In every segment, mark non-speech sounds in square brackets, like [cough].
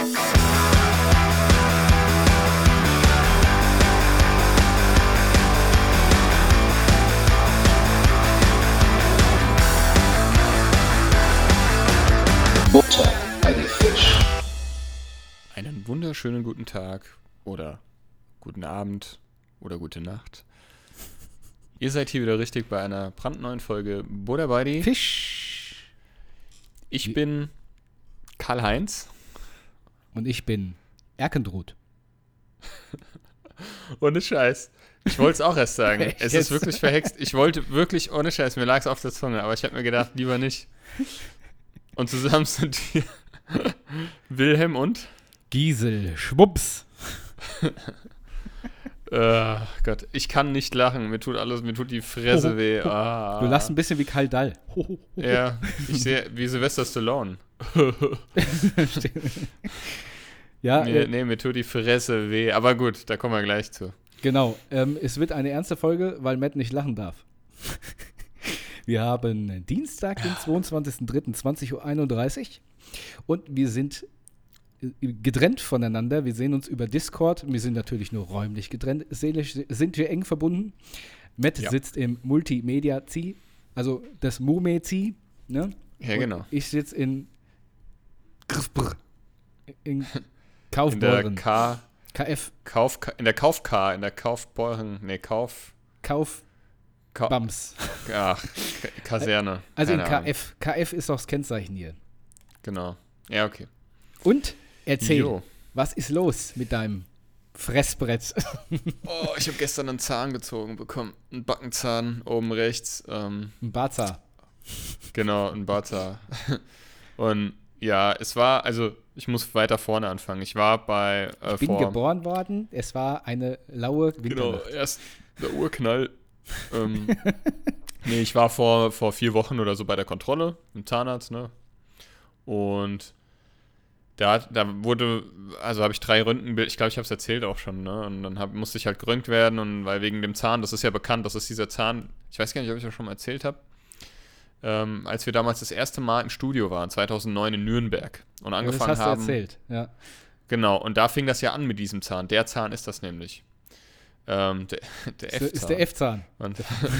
Butter bei die Fisch. Einen wunderschönen guten Tag oder guten Abend oder gute Nacht. Ihr seid hier wieder richtig bei einer brandneuen Folge Buddha bei die. Fisch. Ich bin Karl-Heinz Und ich bin Erkendrut. [laughs] ohne Scheiß. Ich wollte es auch erst sagen. Echt [laughs] es ist wirklich verhext. Ich wollte wirklich ohne Scheiß, mir lag es auf der Zunge, aber ich habe mir gedacht, lieber nicht. Und zusammen sind wir [laughs] Wilhelm und Giesel, Schwupps. äh, Gott, ich kann nicht lachen. Mir tut alles, mir tut die Fresse Oh, weh. oh. Ah. Du lachst ein bisschen wie Karl Dall. Ja, ich sehe wie Sylvester Stallone. Ja, Nee, äh, nee, mir tut die Fresse weh. Aber gut, da kommen wir gleich zu. genau. Ähm, es wird eine ernste Folge, weil Matt nicht lachen darf. [laughs] Wir haben Dienstag, den 22.03.20.31 Uhr und wir sind äh, getrennt voneinander. Wir sehen uns über Discord. Wir sind natürlich nur räumlich getrennt. Seelisch sind wir eng verbunden. Matt Ja. sitzt im Multimedia-Zi, also das Mume-Zi. Ne? Ja, Und genau. Ich sitze in Grfbrr, in In der Kaufbeuren. K, KF, Kauf, in der Kauf K, in der Kaufbeuren, nee, Kauf, Kauf, Ka Bams. ach, Kaserne. Also in Keine Ahnung. KF. KF ist doch das Kennzeichen hier. Genau. Ja, okay. Und erzähl, Jo. was ist los mit deinem Fressbrett? [laughs] Oh, ich habe gestern einen Zahn gezogen bekommen. Einen Backenzahn oben rechts. Ähm, Ein Baza. genau, ein Barzahn. [laughs] Und ja, es war, also ich muss weiter vorne anfangen. Ich war bei äh, Bin vor, geboren worden. Es war eine laue Genau, Winternacht. erst der Urknall. [laughs] ähm, nee, ich war vor, vor vier Wochen oder so bei der Kontrolle im Zahnarzt, ne? Und da, da wurde, also habe ich drei Röntgenbilder, ich glaube, ich habe es erzählt auch schon, ne? Und dann hab, musste ich halt geröntgt werden und weil wegen dem Zahn, das ist ja bekannt, das ist dieser Zahn, ich weiß gar nicht, ob ich das schon mal erzählt habe, ähm, als wir damals das erste Mal im Studio waren, 2009 in Nürnberg und das angefangen hast du haben. erzählt. Ja. Genau, und da fing das ja an mit diesem Zahn. Der Zahn ist das nämlich. Ähm, der der F-Zahn. ist der F-Zahn. [laughs]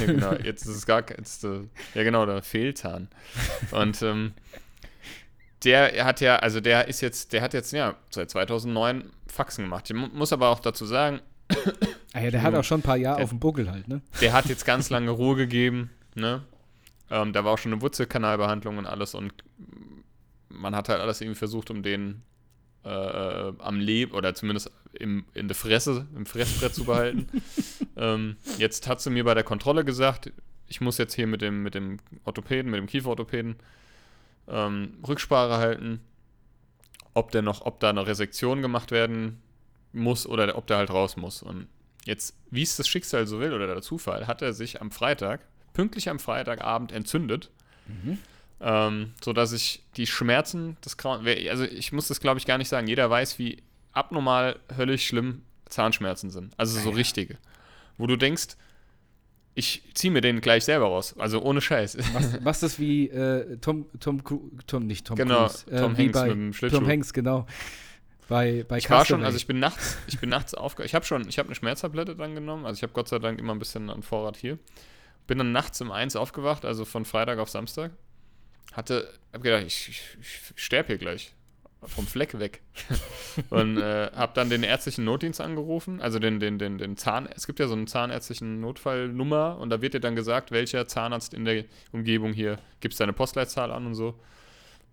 Ja, genau, jetzt ist es gar jetzt, äh, ja genau, der Fehlzahn. Und ähm, der hat ja, also der ist jetzt, der hat jetzt, ja, seit 2009 Faxen gemacht. Ich mu- muss aber auch dazu sagen, Ah ja, der hat auch schon ein paar Jahre Der- auf dem Buckel halt, ne? der hat jetzt ganz lange Ruhe gegeben, ne? Ähm, da war auch schon eine Wurzelkanalbehandlung und alles und man hat halt alles irgendwie versucht, um den äh, am Leben oder zumindest im, in der Fresse, im Fressbrett zu behalten. [laughs] ähm, jetzt hat sie mir bei der Kontrolle gesagt, ich muss jetzt hier mit dem, mit dem Orthopäden, mit dem Kieferorthopäden ähm, Rücksprache halten, ob der noch, ob da eine Resektion gemacht werden muss oder ob der halt raus muss. Und jetzt, wie es das Schicksal so will oder der Zufall, hat er sich am Freitag, pünktlich am Freitagabend entzündet. Ähm, so dass ich die Schmerzen des Grauen, also ich muss das glaube ich gar nicht sagen, jeder weiß, wie abnormal höllisch schlimm Zahnschmerzen sind. Also so richtige. Wo du denkst, ich ziehe mir den gleich selber raus. Also ohne Scheiß. Was, [laughs] was ist wie äh, Tom, Tom, Tom, nicht Tom Genau, Cruise. Äh, Tom Hanks bei mit dem Schlittschuh. Tom Hanks, genau. Bei, bei Ich war schon, also ich bin nachts, ich bin nachts aufge... Ich habe schon, ich habe eine Schmerztablette dann genommen, also ich habe Gott sei Dank immer ein bisschen an Vorrat hier. Bin dann nachts um eins aufgewacht, also von Freitag auf Samstag. Hatte, hab gedacht, ich, ich, ich sterbe hier gleich. Vom Fleck weg. [laughs] Und äh, habe dann den ärztlichen Notdienst angerufen, also den, den, den, den Zahn... Es gibt ja so einen zahnärztlichen Notfallnummer und da wird dir dann gesagt, welcher Zahnarzt in der Umgebung hier, gibst deine Postleitzahl an und so.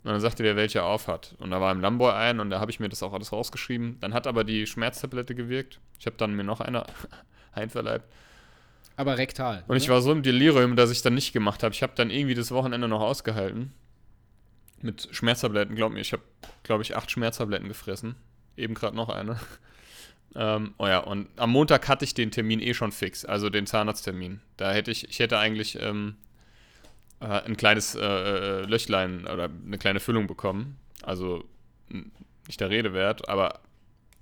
Und dann sagte der, welcher auf hat. Und da war im Lamboy ein und da habe ich mir das auch alles rausgeschrieben. Dann hat aber die Schmerztablette gewirkt. Ich habe dann mir noch eine [laughs] einverleibt. Aber rektal. Und ich ne? war so im Delirium, dass ich dann nicht gemacht habe. Ich habe dann irgendwie das Wochenende noch ausgehalten. Mit Schmerztabletten, glaub mir. Ich habe, glaube ich, acht Schmerztabletten gefressen. Eben gerade noch eine. [laughs] Ähm, oh ja, und am Montag hatte ich den Termin eh schon fix, also den Zahnarzttermin. Da hätte ich, ich hätte eigentlich ähm, äh, ein kleines äh, äh, Löchlein oder eine kleine Füllung bekommen. Also nicht der Rede wert, aber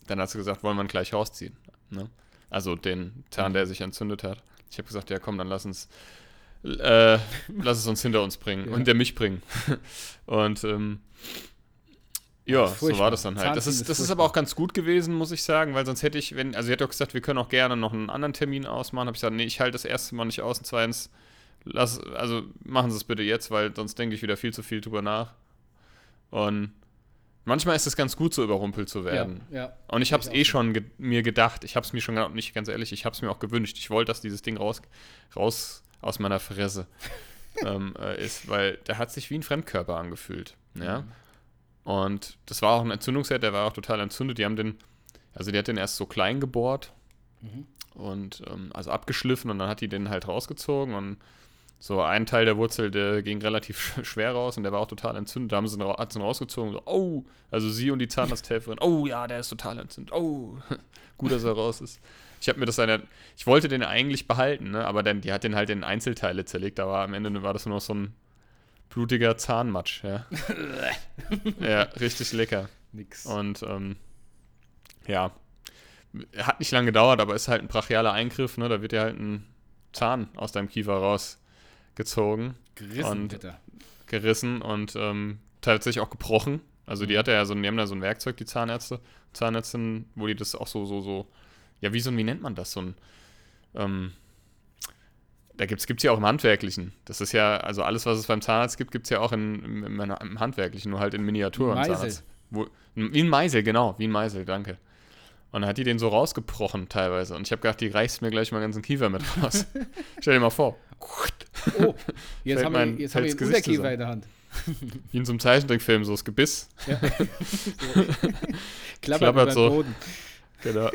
dann hat sie gesagt, wollen wir ihn gleich rausziehen. Ne? Also den Zahn, der sich entzündet hat. Ich habe gesagt, ja komm, dann lass uns, äh, [laughs] lass es uns hinter uns bringen Ja. und der mich bringen. [laughs] und ähm, Ja, so war das dann halt. Das ist, das ist aber auch ganz gut gewesen, muss ich sagen, weil sonst hätte ich, wenn, also sie hat doch gesagt, wir können auch gerne noch einen anderen Termin ausmachen. Habe ich gesagt, nee, ich halte das erste Mal nicht aus und zweitens, lass, also machen Sie es bitte jetzt, weil sonst denke ich wieder viel zu viel drüber nach. Und manchmal ist es ganz gut, so überrumpelt zu werden. Ja, ja. Und ich habe es eh schon ge mir gedacht, ich habe es mir schon gedacht, nicht ganz ehrlich, ich habe es mir auch gewünscht. Ich wollte, dass dieses Ding raus, raus aus meiner Fresse [laughs] ähm, äh, ist, weil der hat sich wie ein Fremdkörper angefühlt. Ja. Mhm. Und das war auch ein Entzündungsherd, der war auch total entzündet. Die haben den, also die hat den erst so klein gebohrt mhm. und ähm, also abgeschliffen und dann hat die den halt rausgezogen und so ein Teil der Wurzel, der ging relativ schwer raus und der war auch total entzündet. Da haben sie ihn, hat sie ihn rausgezogen, so, oh, also sie und die Zahnarzthelferin, oh ja, der ist total entzündet, oh, [laughs] gut, dass er raus ist. Ich habe mir das eine, ich wollte den eigentlich behalten, ne? aber dann, die hat den halt in Einzelteile zerlegt, aber am Ende war das nur noch so ein blutiger Zahnmatsch, ja. [laughs] ja, richtig lecker. Nix. Und ähm, ja, hat nicht lange gedauert, aber ist halt ein brachialer Eingriff, ne? Da wird ja halt ein Zahn aus deinem Kiefer rausgezogen. Gerissen, und bitte. Gerissen und ähm, tatsächlich auch gebrochen. Also die mhm. hat ja so, die haben da so ein Werkzeug, die Zahnärzte, Zahnärztin, wo die das auch so, so, so, ja, wie so ein, wie nennt man das? So ein, ähm, da gibt es ja auch im Handwerklichen. Das ist ja, also alles, was es beim Zahnarzt gibt, gibt es ja auch in, im, im, Handwerklichen, nur halt in Miniatur. Ein Meisel. Wo, wie ein Meisel, genau, wie ein Meisel, danke. Und dann hat die den so rausgebrochen teilweise. Und ich habe gedacht, die reißt mir gleich mal den ganzen Kiefer mit raus. [laughs] Stell dir mal vor. Oh, jetzt [laughs] haben wir, jetzt haben wir einen Unterkiefer in der Hand. [laughs] Wie in so einem Zeichentrickfilm, so das Gebiss. Ja. so. Klappert, Klappert so. Boden. Genau.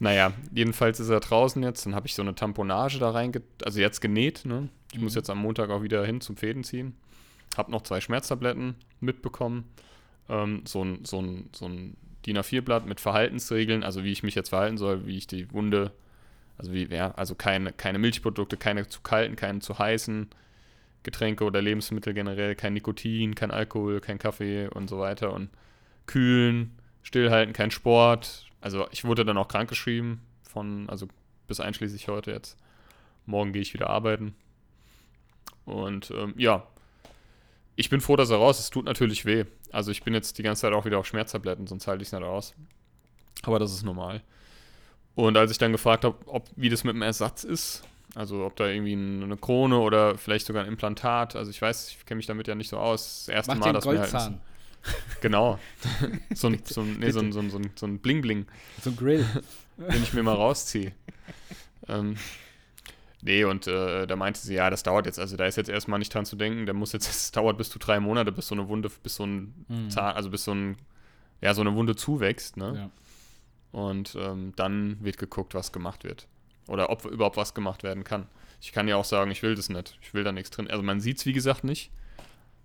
Naja, jedenfalls ist er draußen jetzt. Dann habe ich so eine Tamponage da reinge... Also jetzt genäht, ne? Ich mhm. muss jetzt am Montag auch wieder hin zum Fäden ziehen. Hab noch zwei Schmerztabletten mitbekommen. Ähm, so ein, so ein, so ein DIN A4-Blatt mit Verhaltensregeln, also wie ich mich jetzt verhalten soll, wie ich die Wunde, also wie, ja, also keine, keine Milchprodukte, keine zu kalten, keine zu heißen Getränke oder Lebensmittel generell, kein Nikotin, kein Alkohol, kein Kaffee und so weiter und kühlen, stillhalten, kein Sport, also ich wurde dann auch krankgeschrieben von, also bis einschließlich heute jetzt. Morgen gehe ich wieder arbeiten. Und ähm, ja, ich bin froh, dass er raus ist. Es tut natürlich weh. Also ich bin jetzt die ganze Zeit auch wieder auf Schmerztabletten, sonst halte ich es nicht aus. Aber das ist normal. Und als ich dann gefragt habe, ob wie das mit dem Ersatz ist, also ob da irgendwie eine Krone oder vielleicht sogar ein Implantat, also ich weiß, ich kenne mich damit ja nicht so aus. Das erste Mach Mal, dass Goldzahn. mir [laughs] halt Genau. so ein, so ein, nee, so ein, so ein, so ein, so ein Bling-Bling. So ein Grill. [laughs] Den ich mir mal rausziehe. ähm, nee, und äh, da meinte sie, ja, das dauert jetzt, also da ist jetzt erstmal nicht dran zu denken, der muss jetzt, [laughs] es dauert bis zu drei Monate, bis so eine Wunde, bis so ein mhm. Zahn, also bis so ein, ja, so eine Wunde zuwächst, ne? Ja. Und ähm, dann wird geguckt, was gemacht wird. Oder ob überhaupt was gemacht werden kann. Ich kann ja auch sagen, ich will das nicht. Ich will da nichts drin. Also man sieht es, wie gesagt, nicht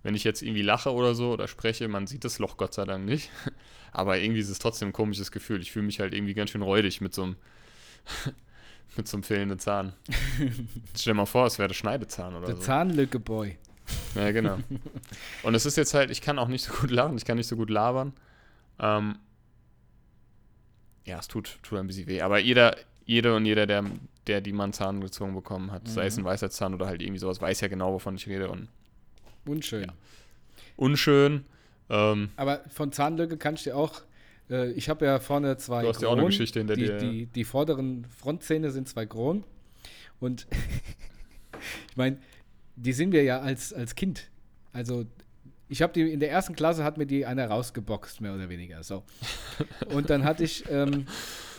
wenn ich jetzt irgendwie lache oder so oder spreche, man sieht das Loch Gott sei Dank nicht. [laughs] Aber irgendwie ist es trotzdem ein komisches Gefühl. Ich fühle mich halt irgendwie ganz schön räudig mit so einem, [laughs] mit so einem fehlenden Zahn. Stell dir mal vor, es wäre der Schneidezahn oder der so. Der Zahnlücke-Boy. Ja, genau. [laughs] Und es ist jetzt halt, ich kann auch nicht so gut lachen, ich kann nicht so gut labern. Ähm, ja, es tut, tut ein bisschen weh. Aber jeder, jede und jeder, der, der die einen Zahn gezogen bekommen hat, mhm. sei es ein weißer Zahn oder halt irgendwie sowas, weiß ja genau, wovon ich rede. Und Unschön. Ja. Unschön. Ähm, Aber von Zahnlücke kann ich dir auch. Äh, ich habe ja vorne zwei. Du hast ja auch eine Geschichte hinter die, dir. Die, die vorderen Frontzähne sind zwei Kronen. Und [laughs] ich meine, die sind wir ja als, als Kind. Also ich habe die in der ersten Klasse hat mir die einer rausgeboxt, mehr oder weniger. So. Und dann hatte ich, ähm,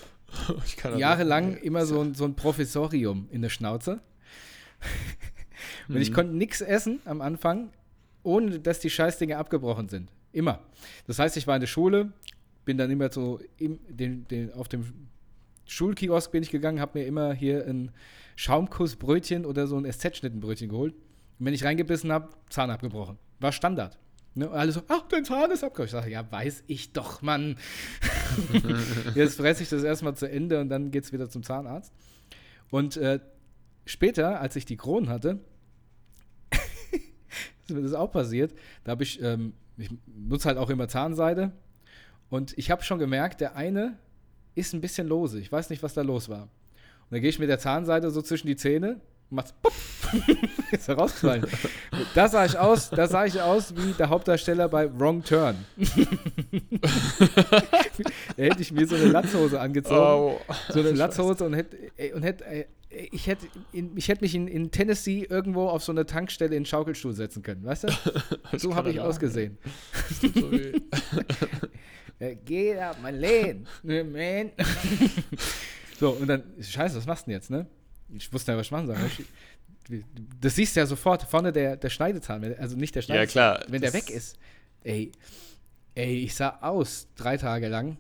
[laughs] ich jahrelang nicht. immer so ein, so ein Professorium in der Schnauze. [laughs] Und mhm. ich konnte nichts essen am Anfang, ohne dass die Scheißdinge abgebrochen sind. Immer. Das heißt, ich war in der Schule, bin dann immer so im, den, den, auf dem Schulkiosk bin ich gegangen, habe mir immer hier ein Schaumkussbrötchen oder so ein SZ-Schnittenbrötchen geholt. Und wenn ich reingebissen habe, Zahn abgebrochen. War Standard. Ne? Und alle so, ach, dein Zahn ist abgebrochen. Ich sage, ja, weiß ich doch, Mann. [laughs] Jetzt fresse ich das erstmal zu Ende und dann geht es wieder zum Zahnarzt. Und äh, später, als ich die Kronen hatte, [laughs] ist mir das auch passiert. Da habe ich, ähm, ich nutze halt auch immer Zahnseide. Und ich habe schon gemerkt, der eine ist ein bisschen lose. Ich weiß nicht, was da los war. Und dann gehe ich mit der Zahnseide so zwischen die Zähne und mach's [laughs] ist er rausgefallen. Da sah ich aus, da sah ich aus wie der Hauptdarsteller bei Wrong Turn. [laughs] da hätte ich mir so eine Latzhose angezogen. Oh. so eine Latzhose und hätte, ey, und hätte, ey, ich hätte, ich hätte mich in, in Tennessee irgendwo auf so eine Tankstelle in den Schaukelstuhl setzen können, weißt du? [laughs] so habe ich ausgesehen. Äh, Geh da, mein. [laughs] Ne, Man. [laughs] so, und dann, scheiße, was machst du denn jetzt, ne? Ich wusste ja, was ich machen soll. Das siehst du ja sofort, vorne der, der Schneidezahn, also nicht der Ja, Schneidezahn, klar. wenn der weg ist. Ey, ey, ich sah aus, drei Tage lang.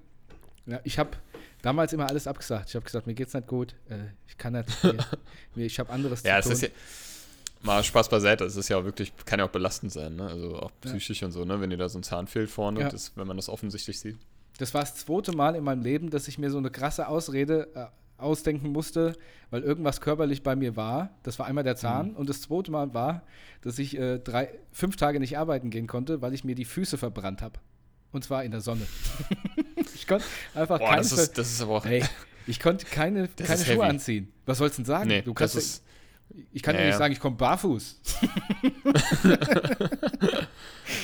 Ja, ich habe damals immer alles abgesagt. Ich habe gesagt, mir geht's nicht gut, äh, ich kann nicht, [laughs] mir, ich habe anderes Ja, zu es tun. ist ja. Mal Spaß beiseite, es ist ja auch wirklich, kann ja auch belastend sein, ne? Also auch Ja. psychisch und so, ne? Wenn dir da so ein Zahn fehlt vorne, Ja. das, wenn man das offensichtlich sieht. Das war das zweite Mal in meinem Leben, dass ich mir so eine krasse Ausrede äh, ausdenken musste, weil irgendwas körperlich bei mir war. Das war einmal der Zahn Mhm. und das zweite Mal war, dass ich äh, drei, fünf Tage nicht arbeiten gehen konnte, weil ich mir die Füße verbrannt habe. Und zwar in der Sonne. [laughs] ich konnte einfach Boah, keine, das ist, das ist aber auch. Ey, ich konnte keine, Das keine Schuhe heavy. anziehen. Was sollst du denn sagen? nee, du das kannst, ist. Ich kann Ja, dir nicht sagen, ich komme barfuß. [laughs]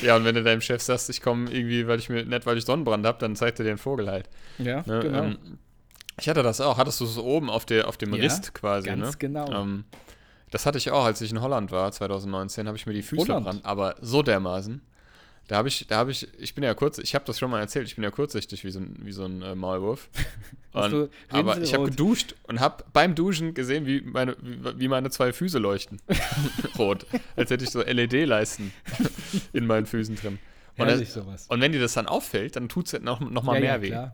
Ja, und wenn du deinem Chef sagst, ich komme irgendwie, weil ich mir, nicht weil ich Sonnenbrand habe, dann zeigt er dir einen Vogel halt. Ja, Ne? genau. Ähm, ich hatte das auch. Hattest du es oben auf, der, auf dem Ja, Rist quasi, ganz ne? genau. Ähm, das hatte ich auch, als ich in Holland war, 2019, habe ich mir die Füße Holland. verbrannt, aber so dermaßen. Da habe ich, da habe ich, ich bin ja kurz, ich habe das schon mal erzählt, ich bin ja kurzsichtig wie so ein, wie so ein äh, Maulwurf. [laughs] Und, aber ich habe geduscht und habe beim Duschen gesehen, wie meine, wie, wie meine zwei Füße leuchten. [laughs] Rot. Als hätte ich so LED-Leisten [laughs] in meinen Füßen drin. Und, Herrlich das, sowas. und wenn dir das dann auffällt, dann tut es noch, noch mal ja, mehr ja, weh. klar.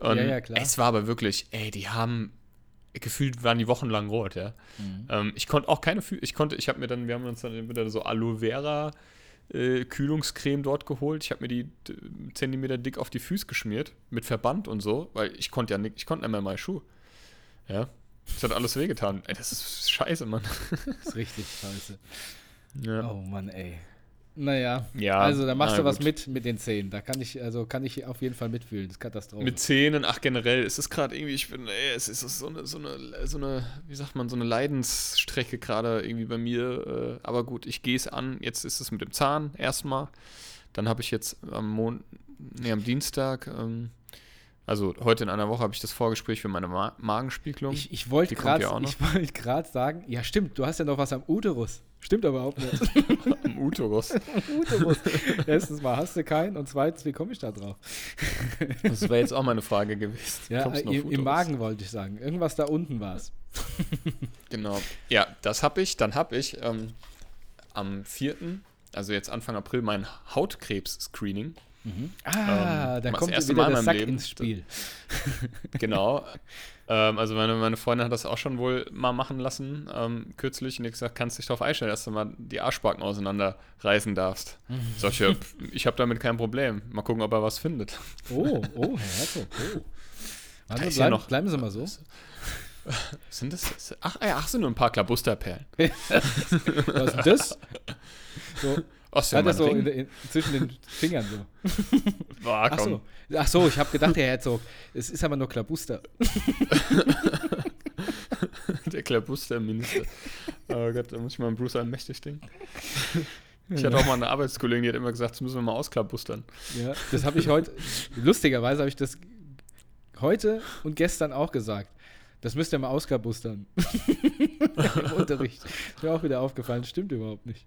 Und Ja, ja, klar. es war aber wirklich, ey, die haben gefühlt waren die wochenlang rot, ja. Mhm. Ähm, ich konnte auch keine Füße, ich konnte, ich habe mir dann, wir haben uns dann wieder so Aloe Vera äh, Kühlungscreme dort geholt. Ich habe mir die Zentimeter dick auf die Füße geschmiert mit Verband und so, weil ich konnte ja nicht, ich konnte nicht mehr meine Schuhe. Ja. Das hat alles wehgetan. Ey, das ist scheiße, Mann. Das ist richtig scheiße. Ja. Oh Mann, ey. Naja, Ja, also da machst du was gut. mit mit den Zähnen. Da kann ich, also kann ich auf jeden Fall mitfühlen. Das ist Katastrophe. Mit Zähnen, ach generell, es ist gerade irgendwie, ich bin, ey, es ist so eine, so eine, so eine, wie sagt man, so eine Leidensstrecke gerade irgendwie bei mir. Äh, aber gut, ich gehe es an. Jetzt ist es mit dem Zahn erstmal. Dann habe ich jetzt am Mon nee, am Dienstag, ähm, also heute in einer Woche habe ich das Vorgespräch für meine Ma Magenspiegelung. ich ich wollte gerade ja ich [laughs] gerade sagen, ja stimmt, du hast ja noch was am Uterus. Stimmt aber überhaupt nicht. [laughs] am Uterus. Uterus. Erstens mal hast du keinen und zweitens, wie komme ich da drauf? Das wäre jetzt auch meine Frage gewesen. Ja, im, im? Magen wollte ich sagen. Irgendwas da unten war es. Genau. Ja, das habe ich. Dann habe ich ähm, am 4., also jetzt Anfang April, mein Hautkrebs-Screening. Ah, Ähm, da das kommt erste wieder Mal in der meinem Sack Leben. ins Spiel. Genau. Ähm, also meine, meine Freundin hat das auch schon wohl mal machen lassen, ähm, kürzlich. Und hat gesagt, kannst dich darauf einstellen, dass du mal die Arschbacken auseinanderreißen darfst. Sag ich, ja, [laughs] ich habe damit kein Problem. Mal gucken, ob er was findet. Oh, oh, [laughs] Herr Herzog, oh. Also ja bleib, noch- bleiben Sie mal so. [laughs] Sind das? Ach, ach sind nur ein paar Klabusterperlen. Was ist das? So, Ach, ja hat er so in, in, zwischen den [laughs] Fingern so. Boah, Ach so, Ach so ich habe gedacht, Herr Herzog, es ist aber nur Klabuster. [laughs] Der Klabusterminister. Oh Gott, da muss ich mal einen Bruce allmächtig denken. Ich hatte auch mal eine Arbeitskollegin, die hat immer gesagt, das müssen wir mal ausklabustern. Ja, das habe ich heute, lustigerweise habe ich das heute und gestern auch gesagt. Das müsst ihr mal ausklabustern. [laughs] Im Unterricht. Ist mir auch wieder aufgefallen, stimmt überhaupt nicht.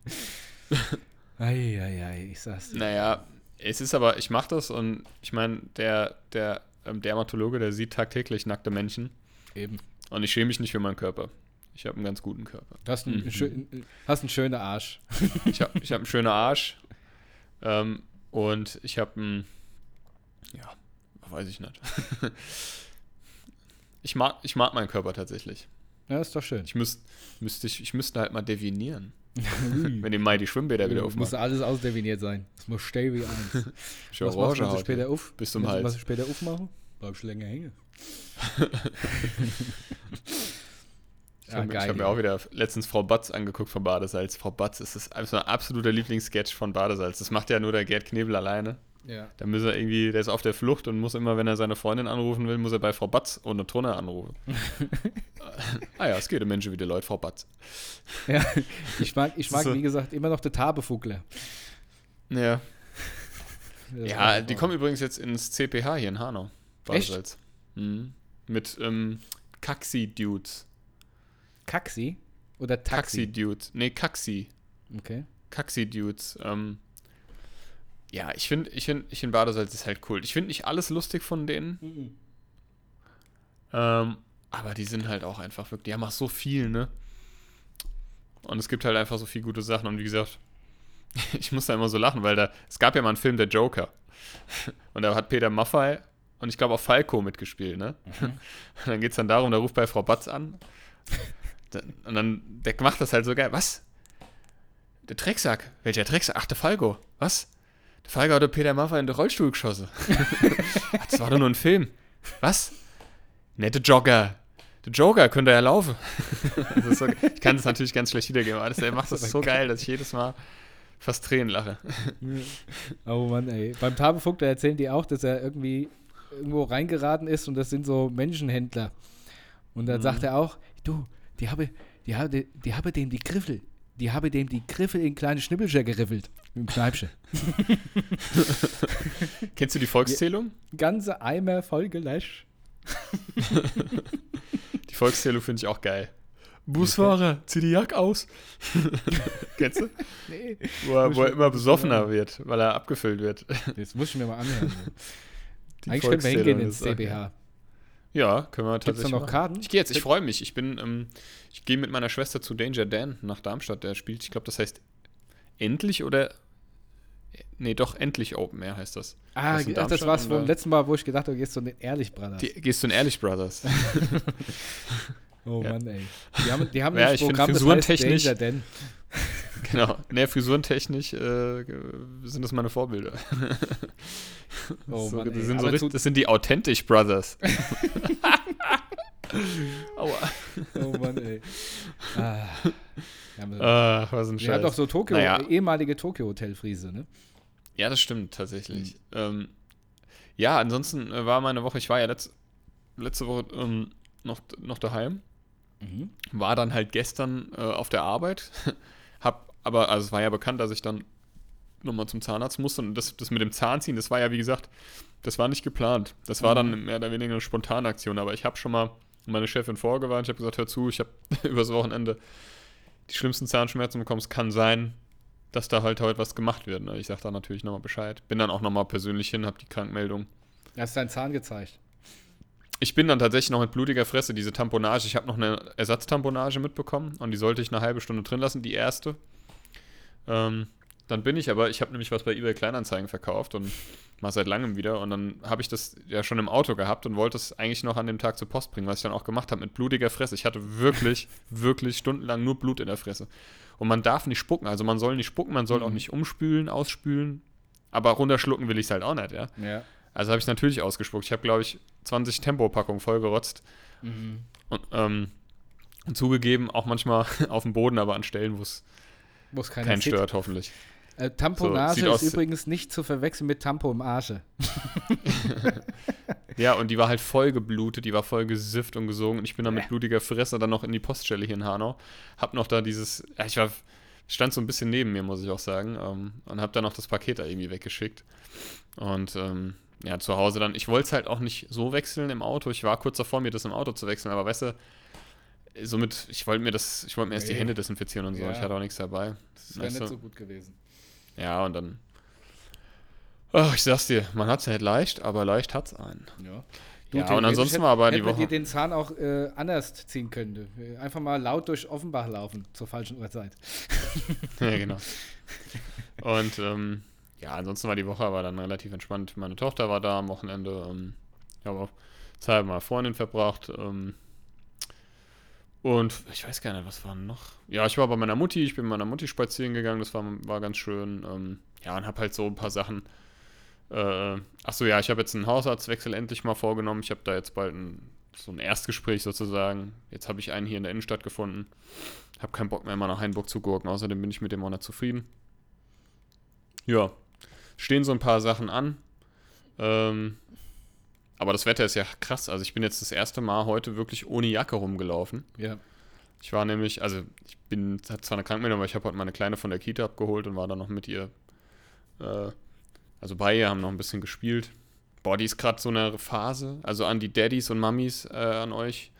Eieiei, ich sag's dir. Naja, es ist aber, ich mache das und ich meine, der, der ähm, Dermatologe, der sieht tagtäglich nackte Menschen Eben. und ich schäme mich nicht für meinen Körper. Ich habe einen ganz guten Körper. Du hast einen, Mhm. schön, hast einen schönen Arsch. [laughs] Ich habe ich hab einen schönen Arsch ähm, und ich habe einen, ja, weiß ich nicht. [laughs] ich, mag, ich mag meinen Körper tatsächlich. Ja, ist doch schön. Ich, müsst, müsste, ich, ich müsste halt mal definieren, wenn im Mai die Schwimmbäder wieder muss aufmachen. alles ausdefiniert sein. Es muss stehen wie eins. Ich Was machst du, später auf? Bis zum Hals. was später aufmachen? Bleibst du länger hängen. [laughs] Ich Ah, habe hab mir auch wieder letztens Frau Batz angeguckt von Badesalz. Frau Batz ist das ist mein absoluter Lieblingssketch von Badesalz. Das macht ja nur der Gerd Knebel alleine. Ja. Da muss er irgendwie, der ist auf der Flucht und muss immer, wenn er seine Freundin anrufen will, muss er bei Frau Batz ohne Turner anrufen. [laughs] ah ja, es geht um Menschen wie die Leute, Frau Batz. ja. Ich mag, ich mag So. wie gesagt, immer noch der Tabefugler. Ja. Das Ja, die kommen übrigens jetzt ins CPH hier in Hanau. Echt? Mhm. Mit ähm, Kaxi-Dudes. Kaxi oder Taxi? Kaxi-Dudes. Nee, Kaxi. Okay. Kaxi-Dudes. Ähm, ja, ich finde, ich finde, ich finde Badesalz ist halt cool. Ich finde nicht alles lustig von denen. Ähm, aber die sind halt auch einfach wirklich, die haben auch so viel, ne? Und es gibt halt einfach so viele gute Sachen. Und wie gesagt, [laughs] ich muss da immer so lachen, weil da, es gab ja mal einen Film, der Joker. [laughs] Und da hat Peter Maffay und ich glaube auch Falco mitgespielt, ne? [laughs] Und dann geht es dann darum, da ruft bei Frau Batz an. Und dann, der macht das halt so geil. Was? Der Drecksack? Welcher Drecksack? Ach, der Falco. Was? Der Falco hat der Peter Maffay in den Rollstuhl geschossen. [laughs] Das war doch nur ein Film. Was? Nette Jogger. Der Joker könnte ja laufen. [laughs] Das ist so, ich kann das natürlich ganz schlecht wiedergeben, aber das, er macht das so geil, dass ich jedes Mal fast Tränen lache. Oh Mann, ey. Beim Tabefunk, da erzählen die auch, dass er irgendwie irgendwo reingeraten ist und das sind so Menschenhändler. Und dann Mhm. sagt er auch, du, die habe, die habe, die habe dem die Griffel, die habe dem die Griffel in kleine Schnippelscher geriffelt. Im Kneipsche. [laughs] Kennst du die Volkszählung? Ganze Eimer voll gelöscht. [laughs] Die Volkszählung finde ich auch geil. Busfahrer, zieh die Jacke aus. [laughs] Kennst du? Nee. Wo er, wo er immer besoffener mal- wird, weil er abgefüllt wird. Das muss ich mir mal anhören. Die Eigentlich können wir hingehen Volkszählung ins. CBH. Ja, können wir Gibt es da tatsächlich. noch machen. Karten? Ich gehe jetzt, ich freue mich. Ich bin, ähm, ich gehe mit meiner Schwester zu Danger Dan nach Darmstadt. Der spielt, ich glaube, das heißt endlich oder. Nee, doch, endlich Open Air heißt das. Ah, Das in ach, das war's vom letzten Mal, wo ich gedacht habe, gehst du nicht ehrlich, Brother. Die, gehst du in Ehrlich Brothers? [laughs] oh ja. Mann, ey. Die haben, die haben Ja, ein ich find Programm, das heißt frisurentechnisch- Dan. [laughs] genau. Ne, frisurentechnisch äh, sind das meine Vorbilder. Oh [laughs] so, Mann, das, sind so richtig, das sind die Authentisch Brothers. Aua. Oh Mann, ey. Ah. Ja, Ach, was ein Die hat Scheiß. doch so Tokio, Naja. ehemalige Tokio-Hotel-Friese, ne? Ja, das stimmt tatsächlich. Ähm, ja, ansonsten äh, war meine Woche, ich war ja letz, letzte Woche ähm, noch, noch daheim, Mhm. war dann halt gestern äh, auf der Arbeit, [laughs] hab aber, also es war ja bekannt, dass ich dann nochmal zum Zahnarzt musste und das, das mit dem Zahnziehen, das war ja wie gesagt, das war nicht geplant. Das war dann mehr oder weniger eine spontane Aktion, aber ich habe schon mal meine Chefin vorgewarnt, ich habe gesagt, hör zu, ich habe [laughs] übers Wochenende die schlimmsten Zahnschmerzen bekommen, es kann sein, dass da halt heute was gemacht wird. Ne? Ich sage da natürlich nochmal Bescheid. Bin dann auch nochmal persönlich hin, habe die Krankmeldung. Hast deinen Zahn gezeigt. Ich bin dann tatsächlich noch mit blutiger Fresse diese Tamponage. Ich habe noch eine Ersatztamponage mitbekommen und die sollte ich eine halbe Stunde drin lassen, die erste. Ähm, dann bin ich aber, ich habe nämlich was bei eBay Kleinanzeigen verkauft und mal seit langem wieder und dann habe ich das ja schon im Auto gehabt und wollte es eigentlich noch an dem Tag zur Post bringen, was ich dann auch gemacht habe mit blutiger Fresse. Ich hatte wirklich, wirklich stundenlang nur Blut in der Fresse. Und man darf nicht spucken, also man soll nicht spucken, man soll auch nicht umspülen, ausspülen, aber runterschlucken will ich es halt auch nicht, ja. Ja. Also habe ich natürlich ausgespuckt. Ich habe, glaube ich, 20 Tempopackungen vollgerotzt. Mhm. Und, ähm, und zugegeben, auch manchmal [laughs] auf dem Boden, aber an Stellen, wo es keinen stört, hoffentlich. Äh, Tamponage So, ist übrigens nicht zu verwechseln mit Tampo im Arsche. [laughs] Ja, und die war halt voll geblutet, die war voll gesifft und gesogen. Und ich bin dann mit blutiger Fresse dann noch in die Poststelle hier in Hanau. Hab noch da dieses, ich war, stand so ein bisschen neben mir, muss ich auch sagen. Ähm, und hab dann noch das Paket da irgendwie weggeschickt. Und ähm, ja, zu Hause dann, ich wollte es halt auch nicht so wechseln im Auto. Ich war kurz davor, mir das im Auto zu wechseln, aber weißt du, somit, ich wollte mir das, ich wollte mir erst die Nee. Hände desinfizieren und so. Ja. Ich hatte auch nichts dabei. Das wäre nicht so gut gewesen. Ja, und dann. Ach, ich sag's dir, man hat's nicht leicht, aber leicht hat's einen. Ja. Ja, Tim, und ansonsten hätte- war aber die Woche. dir den Zahn auch äh, anders ziehen können. Einfach mal laut durch Offenbach laufen zur falschen Uhrzeit. [laughs] ja, genau. Und ähm, ja, ansonsten war die Woche aber dann relativ entspannt. Meine Tochter war da am Wochenende. Ähm, ich habe auch Zeit meiner Freundin verbracht. Ähm, und ich weiß gar nicht, was war noch? Ja, ich war bei meiner Mutti, ich bin mit meiner Mutti spazieren gegangen, das war, war ganz schön. Ähm, ja, und habe halt so ein paar Sachen. Äh, achso, ja, ich habe jetzt einen Hausarztwechsel endlich mal vorgenommen. Ich habe da jetzt bald ein, so ein Erstgespräch sozusagen. Jetzt habe ich einen hier in der Innenstadt gefunden. Habe keinen Bock mehr, mal nach Hainburg zu gurken. Außerdem bin ich mit dem auch nicht zufrieden. Ja, stehen so ein paar Sachen an. Ähm, aber das Wetter ist ja krass. Also ich bin jetzt das erste Mal heute wirklich ohne Jacke rumgelaufen. Ja. Ich war nämlich, also ich bin hat zwar eine Krankmeldung, aber ich habe heute meine Kleine von der Kita abgeholt und war dann noch mit ihr, äh, also bei ihr, haben noch ein bisschen gespielt. Boah, die ist gerade so eine Phase, also an die Daddys und Mummies äh, an euch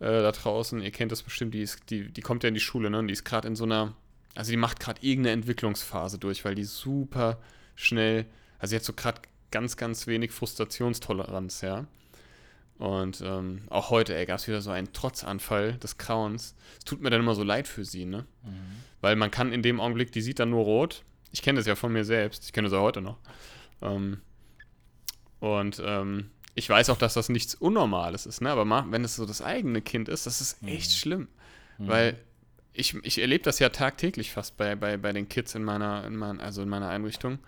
äh, da draußen, ihr kennt das bestimmt, die, ist, die, die kommt ja in die Schule, ne? Und die ist gerade in so einer, also die macht gerade irgendeine Entwicklungsphase durch, weil die super schnell, also sie hat so gerade ganz, ganz wenig Frustrationstoleranz, ja. Und ähm, auch heute, ey, gab es wieder so einen Trotzanfall des Grauens. Es tut mir dann immer so leid für sie, ne? Mhm. Weil man kann in dem Augenblick, die sieht dann nur rot. Ich kenne das ja von mir selbst. Ich kenne das ja heute noch. Ähm, und ähm, ich weiß auch, dass das nichts Unnormales ist, ne? Aber wenn es so das eigene Kind ist, das ist echt mhm. schlimm. Mhm. Weil ich, ich erlebe das ja tagtäglich fast bei, bei, bei den Kids in meiner, in mein, also in meiner Einrichtung.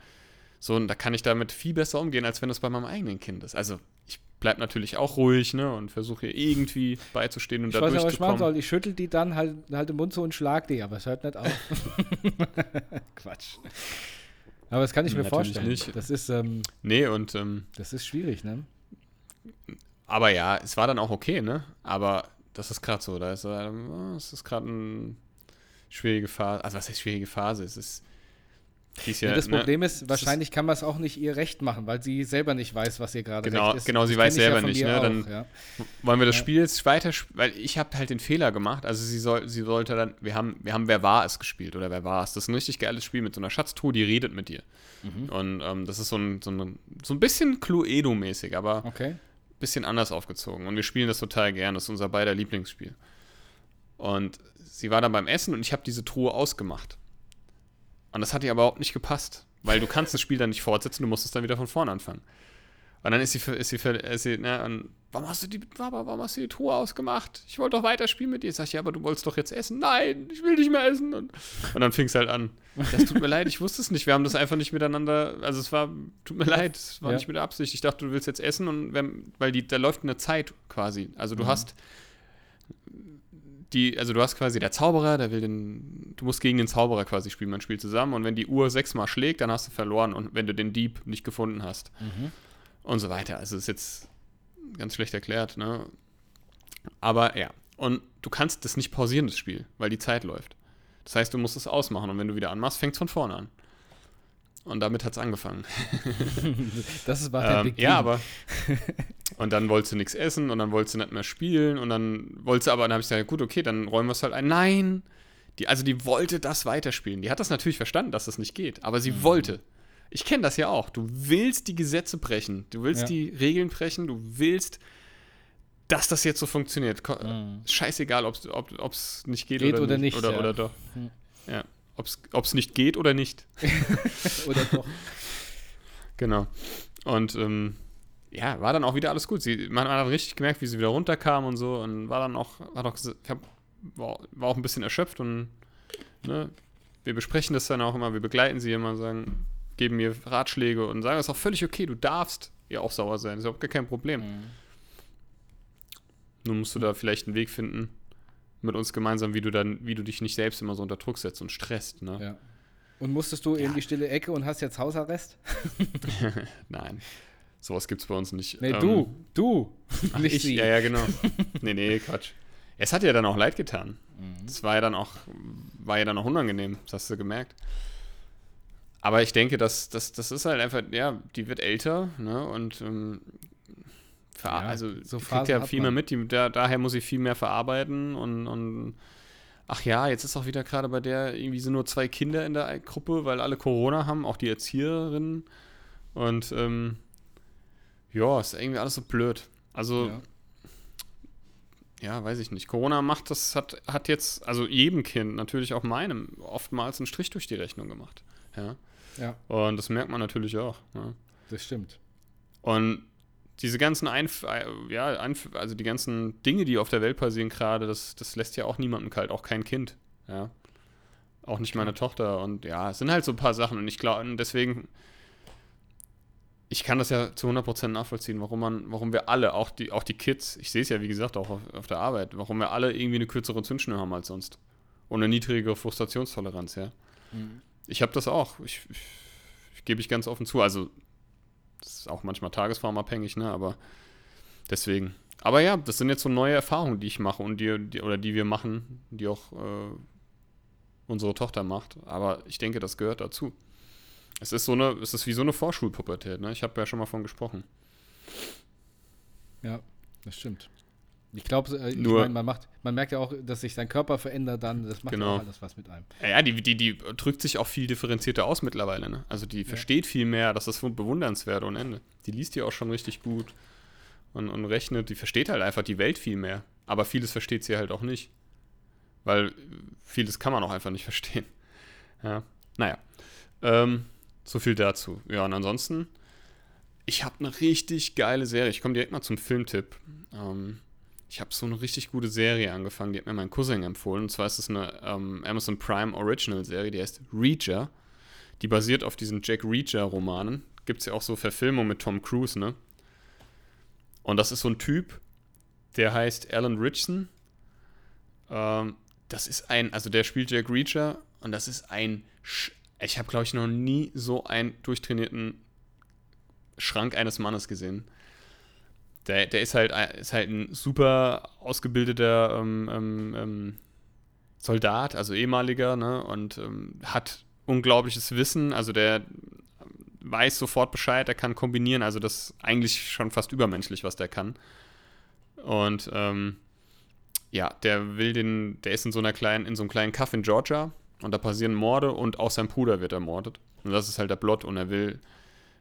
So, und da kann ich damit viel besser umgehen, als wenn das bei meinem eigenen Kind ist. Also ich bleibe natürlich auch ruhig, ne, und versuche irgendwie beizustehen und ich da weiß, was ich machen soll. Ich schüttel die dann halt, halt im Mund so und schlag die, aber es hört nicht auf. [laughs] Quatsch. Aber das kann ich mir natürlich vorstellen. Nicht. Das ist, ähm, nee, und, ähm, das ist schwierig, ne? Aber ja, es war dann auch okay, ne? Aber das ist gerade so, da ist, äh, es ist gerade eine schwierige Phase. Also was heißt schwierige Phase? Es ist ja, das ne, Problem ist, wahrscheinlich kann man es auch nicht ihr recht machen, weil sie selber nicht weiß, was ihr gerade genau, recht ist. Genau, sie weiß selber ja nicht. Ne? Dann ja. wollen wir das. Spiel jetzt weiter, weil ich habe halt den Fehler gemacht. Also sie soll, sie sollte dann, wir haben, wir haben Wer war es gespielt oder Wer war es. Das ist ein richtig geiles Spiel mit so einer Schatztruhe, die redet mit dir. Mhm. Und ähm, das ist so ein, so ein, so ein bisschen Cluedo-mäßig, aber okay. ein bisschen anders aufgezogen. Und wir spielen das total gern. Das ist unser beider Lieblingsspiel. Und sie war dann beim Essen und ich habe diese Truhe ausgemacht. Und das hat ihr aber überhaupt nicht gepasst, weil du kannst das Spiel dann nicht fortsetzen, du musst es dann wieder von vorne anfangen. Und dann ist sie, ist sie, ist sie ne, und warum hast du die, warum hast du die Truhe ausgemacht? Ich wollte doch weiter spielen mit dir. Sag ich, ja, aber du wolltest doch jetzt essen. Nein, ich will nicht mehr essen. Und, und dann fing es halt an. Das tut mir leid, ich wusste es nicht. Wir haben das einfach nicht miteinander, also es war, tut mir leid, es war ja. nicht mit der Absicht. Ich dachte, du willst jetzt essen und wenn, weil die, da läuft eine Zeit quasi. Also du mhm. hast die, also du hast quasi der Zauberer, der will den, du musst gegen den Zauberer quasi spielen, man spielt zusammen und wenn die Uhr sechsmal schlägt, dann hast du verloren und wenn du den Dieb nicht gefunden hast mhm. und so weiter. Also ist jetzt ganz schlecht erklärt, ne? Aber ja, und du kannst das nicht pausieren, das Spiel, weil die Zeit läuft. Das heißt, du musst es ausmachen und wenn du wieder anmachst, fängt es von vorne an. Und damit hat es angefangen. [laughs] das war der ähm, Beginn. Ja, aber. [laughs] Und dann wolltest du nichts essen und dann wolltest du nicht mehr spielen und dann wolltest du aber, dann habe ich gesagt, gut, okay, dann räumen wir es halt ein. Nein! Die, also die wollte das weiterspielen. Die hat das natürlich verstanden, dass das nicht geht, aber sie mhm. wollte. Ich kenne das ja auch. Du willst die Gesetze brechen. Du willst ja. die Regeln brechen. Du willst, dass das jetzt so funktioniert. Mhm. Scheißegal, ob es nicht geht, geht oder, oder, nicht. Oder, ja. oder doch. Mhm. Ja ob es nicht geht oder nicht. [laughs] oder doch. Genau. Und ähm, ja, war dann auch wieder alles gut. Sie, man hat richtig gemerkt, wie sie wieder runterkam und so und war dann auch, hat auch ich hab, war, war auch ein bisschen erschöpft und ne, wir besprechen das dann auch immer, wir begleiten sie immer, sagen, geben mir Ratschläge und sagen, es ist auch völlig okay, du darfst ja auch sauer sein, das ist auch gar kein Problem. Mhm. Nun musst du da vielleicht einen Weg finden, mit uns gemeinsam, wie du dann, wie du dich nicht selbst immer so unter Druck setzt und stresst, ne? Ja. Und musstest du ja. in die stille Ecke und hast jetzt Hausarrest? [laughs] Nein. Sowas gibt's bei uns nicht. Nee, ähm, du, du. Ach, nicht ich, sie. Ja, ja, genau. nee, nee, Quatsch. Es hat ja dann auch leid getan. Mhm. Das war ja dann auch, war ja dann auch unangenehm, das hast du gemerkt. Aber ich denke, dass das, das ist halt einfach, ja, die wird älter, ne? Und ähm, ja, also so kriegt ja viel mehr mit, die, da, daher muss ich viel mehr verarbeiten und, und ach ja, jetzt ist auch wieder gerade bei der, irgendwie sind nur zwei Kinder in der Gruppe, weil alle Corona haben, auch die Erzieherinnen. Und ähm, ja, ist irgendwie alles so blöd. Also, ja. ja. weiß ich nicht. Corona macht das, hat, hat jetzt, also jedem Kind, natürlich auch meinem, oftmals einen Strich durch die Rechnung gemacht. Ja. ja. Und das merkt man natürlich auch. Ja. Das stimmt. Und diese ganzen Einf äh, ja, Einf also die ganzen Dinge, die auf der Welt passieren gerade, das, das lässt ja auch niemanden kalt, auch kein Kind. Ja. Auch nicht meine Tochter. Und ja, es sind halt so ein paar Sachen. Und ich glaube, deswegen, ich kann das ja zu 100% nachvollziehen, warum man, warum wir alle, auch die, auch die Kids, ich sehe es ja wie gesagt auch auf, auf, der Arbeit, warum wir alle irgendwie eine kürzere Zündschnur haben als sonst. Und eine niedrigere Frustrationstoleranz, ja. Mhm. Ich habe das auch. Ich, ich gebe ich ganz offen zu. Also, das ist auch manchmal tagesformabhängig, ne? Aber deswegen. Aber ja, das sind jetzt so neue Erfahrungen, die ich mache und die, die oder die wir machen, die auch äh, unsere Tochter macht. Aber ich denke, das gehört dazu. Es ist so eine, es ist wie so eine Vorschulpubertät, ne? Ich habe ja schon mal von gesprochen. Ja, das stimmt. Ich glaube, äh, ich Nur- mein, man, macht, man merkt ja auch, dass sich sein Körper verändert dann. Das macht Genau. ja auch alles was mit einem. Ja, die, die, die drückt sich auch viel differenzierter aus mittlerweile. Ne? Also die versteht viel mehr, das ist bewundernswert ohne Ende. Die liest ja auch schon richtig gut und, und rechnet, die versteht halt einfach die Welt viel mehr. Aber vieles versteht sie halt auch nicht. Weil vieles kann man auch einfach nicht [laughs] verstehen. Ja, naja. Ähm, so viel dazu. Ja, und ansonsten, ich habe eine richtig geile Serie. Ich komme direkt mal zum Filmtipp. Ähm, ich habe so eine richtig gute Serie angefangen, die hat mir mein Cousin empfohlen. Und zwar ist es eine ähm, Amazon Prime Original Serie, die heißt Reacher. Die basiert auf diesen Jack Reacher-Romanen. Gibt es ja auch so Verfilmungen mit Tom Cruise, ne? Und das ist so ein Typ, der heißt Alan Richson. Ähm, das ist ein, also der spielt Jack Reacher und das ist ein, Sch ich habe glaube ich noch nie so einen durchtrainierten Schrank eines Mannes gesehen. Der, der ist halt ist halt ein super ausgebildeter ähm, ähm, ähm, Soldat, also ehemaliger, ne? Und ähm, hat unglaubliches Wissen. Also der weiß sofort Bescheid, er kann kombinieren. Also das ist eigentlich schon fast übermenschlich, was der kann. Und ähm, ja, der will den, der ist in so einer kleinen, in so einem kleinen Kaff in Georgia und da passieren Morde und auch sein Bruder wird ermordet. Und das ist halt der Plot und er will,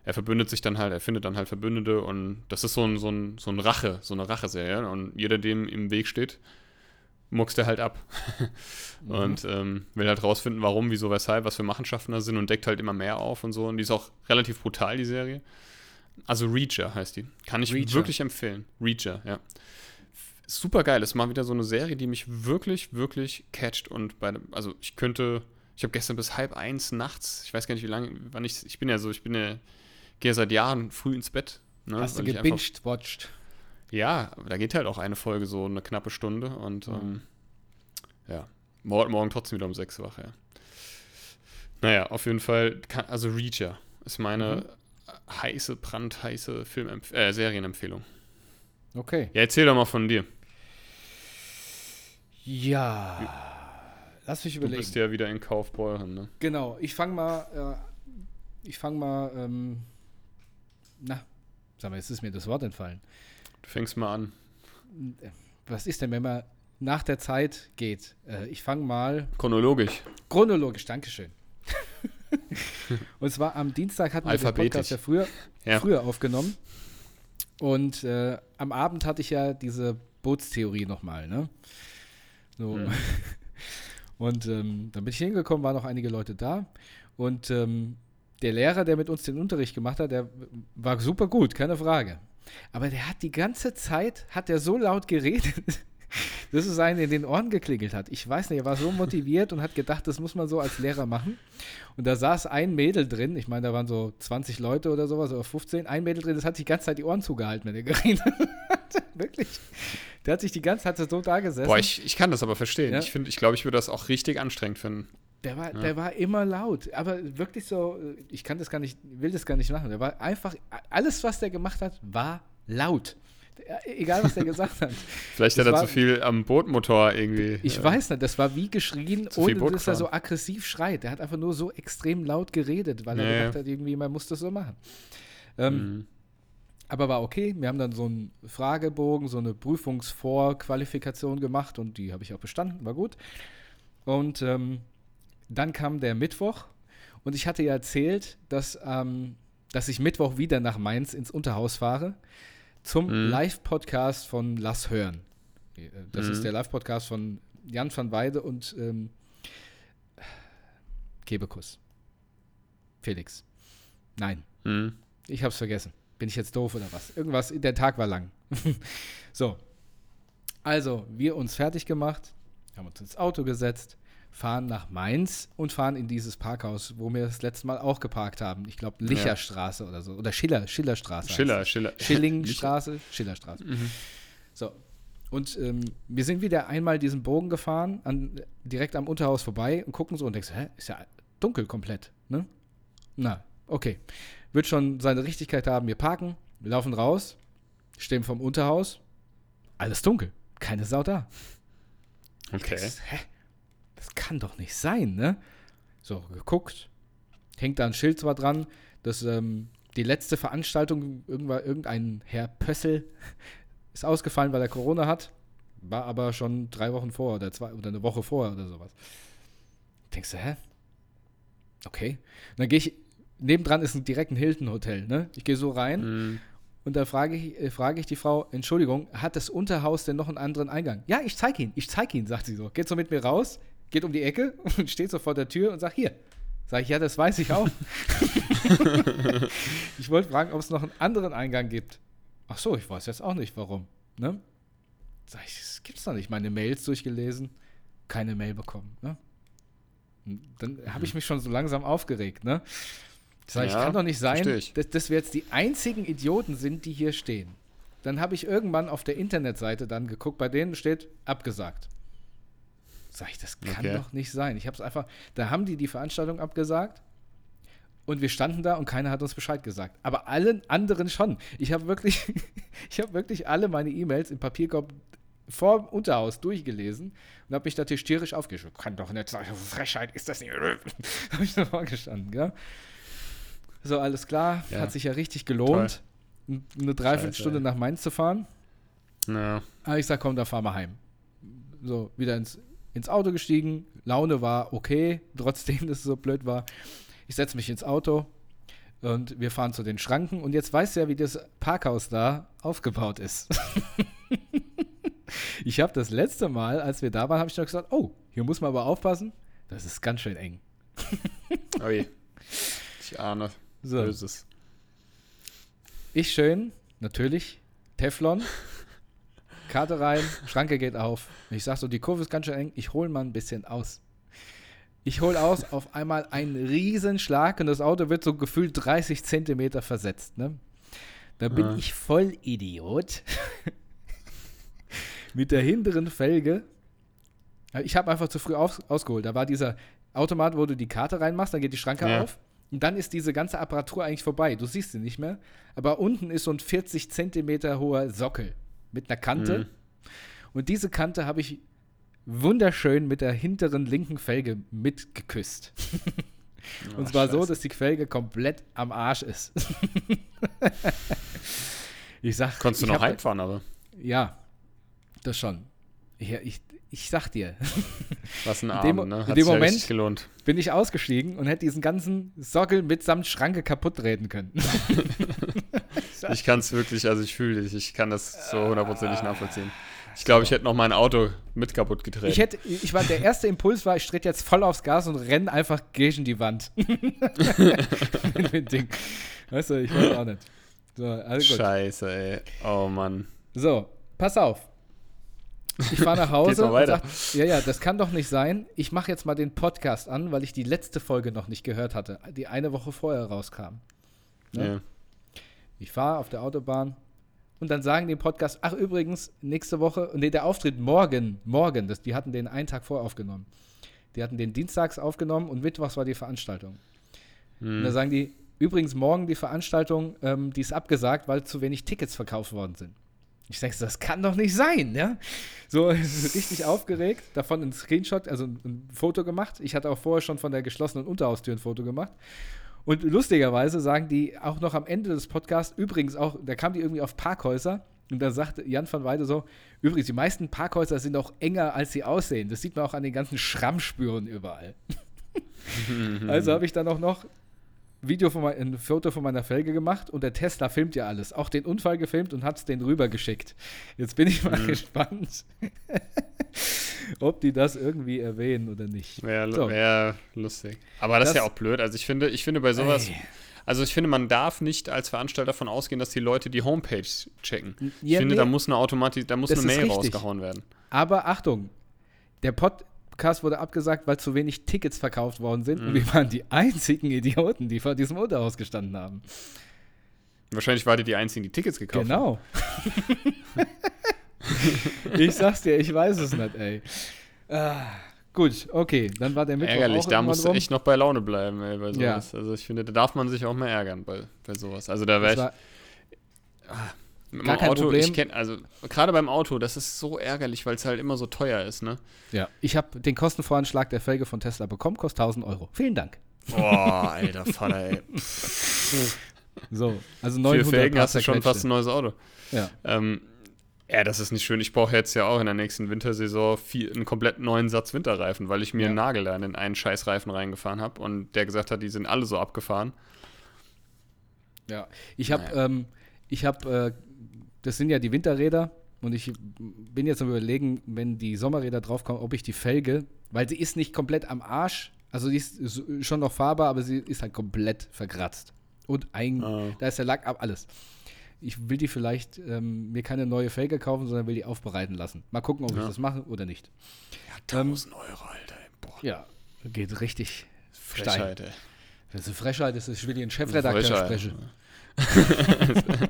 er verbündet sich dann halt, er findet dann halt Verbündete und das ist so ein, so ein, so ein Rache, so eine Racheserie und jeder, dem im Weg steht, muckst er halt ab. [laughs] und ähm, will halt rausfinden, warum, wieso, weshalb, was für Machenschaften da sind und deckt halt immer mehr auf und so. Und die ist auch relativ brutal, die Serie. Also Reacher heißt die. Kann ich Reacher. wirklich empfehlen. Reacher, ja. Super geil. Ist mal wieder so eine Serie, die mich wirklich, wirklich catcht. Und bei, also ich könnte, ich habe gestern bis halb eins nachts, ich weiß gar nicht, wie lange, wann ich, ich bin ja so, ich bin ja, gehe ja seit Jahren früh ins Bett. Ne, Hast du gebinged, watched? ja, da geht halt auch eine Folge so eine knappe Stunde und Mhm. ähm, ja, morgen, morgen trotzdem wieder um 6 wach, ja. Naja, auf jeden Fall, kann, also Reacher ist meine heiße, brandheiße Film äh, Serienempfehlung. Okay. Ja, erzähl doch mal von dir. Ja. Lass mich Du überlegen. bist ja wieder in Kaufbeuren, ne? Genau, ich fange mal, äh, ich fange mal, ähm, na, sag mal, jetzt ist mir das Wort entfallen. Du fängst mal an. Was ist denn, wenn man nach der Zeit geht? Äh, ich fange mal Chronologisch. chronologisch, Dankeschön. [laughs] Und zwar am Dienstag hatten wir den. Podcast ja früher, Ja. früher aufgenommen. Und äh, am Abend hatte ich ja diese Bootstheorie nochmal, ne? So. Mhm. [laughs] Und ähm, dann bin ich hingekommen, waren noch einige Leute da. Und ähm, der Lehrer, der mit uns den Unterricht gemacht hat, der war super gut, keine Frage. Aber der hat die ganze Zeit, hat er so laut geredet, [laughs] dass es einen in den Ohren geklingelt hat. Ich weiß nicht, er war so motiviert und hat gedacht, das muss man so als Lehrer machen. Und da saß ein Mädel drin, ich meine, da waren so 20 Leute oder sowas, oder 15, ein Mädel drin, das hat sich die ganze Zeit die Ohren zugehalten, wenn er geredet hat. [laughs] Wirklich. Der hat sich die ganze Zeit so da gesessen. Boah, ich, ich kann das aber verstehen. Ja. Ich finde, ich glaube, ich würde das auch richtig anstrengend finden. Der war, Ja. der war immer laut, aber wirklich so, ich kann das gar nicht, will das gar nicht machen. Der war einfach, alles, was der gemacht hat, war laut. Der- Egal, was der gesagt hat. [laughs] Vielleicht Das hat er war- zu viel am Bootmotor irgendwie. Ich äh, weiß nicht, das war wie geschrien, Zu ohne dass er so aggressiv schreit. Der hat einfach nur so extrem laut geredet, weil er Ja, ja. gedacht hat, irgendwie, man muss das so machen. Ähm, Mhm. Aber war okay. Wir haben dann so einen Fragebogen, so eine Prüfungsvorqualifikation gemacht und die habe ich auch bestanden, war gut. Und ähm, dann kam der Mittwoch und ich hatte ja erzählt, dass, ähm, dass ich Mittwoch wieder nach Mainz ins Unterhaus fahre zum Mhm. Live-Podcast von Lass Hören. Äh, Das Mhm. ist der Live-Podcast von Jan van Weide und ähm, Kebekus. Felix. Nein, Mhm. ich hab's vergessen. Bin ich jetzt doof oder was? Irgendwas, der Tag war lang. [laughs] so. Also, wir uns fertig gemacht, haben uns ins Auto gesetzt, fahren nach Mainz und fahren in dieses Parkhaus, wo wir das letzte Mal auch geparkt haben. Ich glaube, Licherstraße oder so. Oder Schiller, Schillerstraße. Schiller. Schiller. [laughs] Schillingstraße, Schillerstraße. Mhm. So. Und ähm, wir sind wieder einmal diesen Bogen gefahren, an, direkt am Unterhaus vorbei und gucken so und denkst, hä, ist ja dunkel komplett, ne? Na, okay, wird schon seine Richtigkeit haben. Wir parken, wir laufen raus, stehen vom Unterhaus, alles dunkel, keine Sau da. Okay. Das, hä? Das kann doch nicht sein, ne? So, geguckt, hängt da ein Schild zwar dran, dass ähm, die letzte Veranstaltung, irgendwann, irgendein Herr Pössl [laughs] ist ausgefallen, weil er Corona hat. War aber schon drei Wochen vor oder zwei oder eine Woche vorher oder sowas. Denkst du, hä? Okay. Und dann gehe ich, nebendran ist ein direkt ein Hilton-Hotel, ne? Ich gehe so rein Mhm. und da frage ich, äh, frage ich die Frau, Entschuldigung, hat das Unterhaus denn noch einen anderen Eingang? Ja, ich zeige ihn, ich zeige ihn, sagt sie so. Geht so mit mir raus, geht um die Ecke [laughs] und steht so vor der Tür und sagt, hier. Sag ich, ja, das weiß ich auch. [laughs] ich wollte fragen, ob es noch einen anderen Eingang gibt. Ach so, ich weiß jetzt auch nicht, warum. Ne? Sag ich, das gibt's doch nicht. Meine Mails durchgelesen, keine Mail bekommen. Ne? Und dann habe ich mich schon so langsam aufgeregt. Ne? Sag ich, Ja, kann doch nicht sein, dass, dass wir jetzt die einzigen Idioten sind, die hier stehen. Dann habe ich irgendwann auf der Internetseite dann geguckt, bei denen steht abgesagt. Sag ich, das kann Okay. doch nicht sein. Ich habe es einfach, da haben die die Veranstaltung abgesagt und wir standen da und keiner hat uns Bescheid gesagt. Aber allen anderen schon. Ich habe wirklich, [laughs] ich habe wirklich alle meine E-Mails im Papierkorb vor dem Unterhaus durchgelesen und habe mich da tierisch aufgeschrieben. Kann doch nicht sein, Frechheit ist das nicht. [laughs] habe ich da vorgestanden, gell? So, alles klar. Ja. Hat sich ja richtig gelohnt, n- eine Dreiviertelstunde nach Mainz zu fahren. Ja. Aber ich sag, komm, dann fahren wir heim. So, wieder ins, ins Auto gestiegen. Laune war okay, [laughs] trotzdem, dass es so blöd war. Ich setze mich ins Auto und wir fahren zu den Schranken. Und jetzt weißt du ja, wie das Parkhaus da aufgebaut ist. [laughs] ich habe das letzte Mal, als wir da waren, habe ich noch gesagt, oh, hier muss man aber aufpassen. Das ist ganz schön eng. [laughs] Ui. Ich ahne. So, Böses. ich schön, natürlich, Teflon, Karte rein, Schranke geht auf. Ich sag so, die Kurve ist ganz schön eng, ich hole mal ein bisschen aus. Ich hole aus, auf einmal ein Riesenschlag und das Auto wird so gefühlt 30 Zentimeter versetzt. Ne? Da bin Ah. ich voll Idiot. [laughs] Mit der hinteren Felge. Ich habe einfach zu früh aus, ausgeholt. Da war dieser Automat, wo du die Karte reinmachst, dann geht die Schranke Ja. auf. Und dann ist diese ganze Apparatur eigentlich vorbei. Du siehst sie nicht mehr. Aber unten ist so ein 40 Zentimeter hoher Sockel mit einer Kante. Mhm. Und diese Kante habe ich wunderschön mit der hinteren linken Felge mitgeküsst. [laughs] Und zwar so, dass die Felge komplett am Arsch ist. [laughs] ich sag, Konntest du noch heimfahren, aber. Ja, das schon. Ich, ich, ich sag dir, [laughs] Was ein In Abend, ne? in Hat dem ja Moment- gelohnt. bin ich ausgestiegen und hätte diesen ganzen Sockel mitsamt Schranke kaputt treten können. [laughs] Ich kann es wirklich, also ich fühle dich, ich kann das so hundertprozentig nachvollziehen. Ich glaube, ich hätte noch mein Auto mit kaputt getreten. Ich hätte, ich war, der erste Impuls war, ich trete jetzt voll aufs Gas und renne einfach gegen die Wand. [laughs] Mit dem Ding. Weißt du, ich weiß auch nicht. So, also gut. Scheiße, ey. Oh Mann. So, pass auf. Ich fahre nach [laughs] Hause und weiter. sag, ja, ja, das kann doch nicht sein. Ich mache jetzt mal den Podcast an, weil ich die letzte Folge noch nicht gehört hatte, die eine Woche vorher rauskam. Ne? Ja. Ich fahre auf der Autobahn und dann sagen die im Podcast, ach übrigens, nächste Woche, nee, der Auftritt morgen, morgen, das, die hatten den einen Tag vorher aufgenommen. Die hatten den dienstags aufgenommen und mittwochs war die Veranstaltung. Und da Hm. sagen die, übrigens morgen die Veranstaltung, ähm, die ist abgesagt, weil zu wenig Tickets verkauft worden sind. Ich denke, das kann doch nicht sein, ja? So [laughs] richtig aufgeregt, davon ein Screenshot, also ein, ein Foto gemacht. Ich hatte auch vorher schon von der geschlossenen Unterhaustür ein Foto gemacht. Und lustigerweise sagen die auch noch am Ende des Podcasts, übrigens auch, da kam die irgendwie auf Parkhäuser und da sagte Jan van Weide so, übrigens, die meisten Parkhäuser sind auch enger, als sie aussehen. Das sieht man auch an den ganzen Schrammspüren überall. [laughs] Also habe ich dann auch noch Video von mein, ein Foto von meiner Felge gemacht und der Tesla filmt ja alles. Auch den Unfall gefilmt und hat es den rübergeschickt. Jetzt bin ich mal Mhm. gespannt, [laughs] ob die das irgendwie erwähnen oder nicht. Wäre So. wär lustig. Aber das, ist Das- ja auch blöd. Also ich finde, ich finde bei sowas, Ey. also ich finde, man darf nicht als Veranstalter davon ausgehen, dass die Leute die Homepage checken. Ich Ja, finde, nee. da muss eine Automatik, da muss Das eine ist Mail richtig. rausgehauen werden. Aber Achtung, der Podcast wurde abgesagt, weil zu wenig Tickets verkauft worden sind Mhm. und wir waren die einzigen Idioten, die vor diesem Unterhaus gestanden haben. Wahrscheinlich war die die einzigen, die Tickets gekauft haben. Genau. [laughs] ich sag's dir, ich weiß es nicht, ey. Ah, Gut, okay, dann war der Mittwoch Ärgerlich, da musst du echt noch bei Laune bleiben, ey, bei Ja. sowas. Also ich finde, da darf man sich auch mal ärgern bei, bei sowas. Also da wäre ich mit gar kein Auto, Problem. ich kenne, also gerade beim Auto, das ist so ärgerlich, weil es halt immer so teuer ist, ne? ja, ich habe den Kostenvoranschlag der Felge von Tesla bekommen, kostet 1000 Euro. Vielen Dank. Boah, [laughs] alter Vater, ey. So, also Für 900 Felgen hast du schon fast ein neues Auto. Ja, Ähm, ja, das ist nicht schön. Ich brauche jetzt ja auch in der nächsten Wintersaison viel, einen komplett neuen Satz Winterreifen, weil ich mir Ja. einen Nagel da in den einen Scheißreifen reingefahren habe und der gesagt hat, die sind alle so abgefahren. ja. Ich habe, Naja. ähm, ich habe, äh, das sind ja die Winterräder und ich bin jetzt am überlegen, wenn die Sommerräder draufkommen, ob ich die Felge, weil sie ist nicht komplett am Arsch, also die ist schon noch fahrbar, aber sie ist halt komplett verkratzt. Und ein, Ah. da ist der Lack ab, alles. Ich will die vielleicht ähm, mir keine neue Felge kaufen, sondern will die aufbereiten lassen. Mal gucken, ob ich Ja. das mache oder nicht. Ja, Ähm, 1000 Euro, Alter. Boah, Ja, geht richtig steil. Frechheit, ey. Das ist eine Frechheit, das ist, ich will den Chefredakteur sprechen. [laughs] [laughs]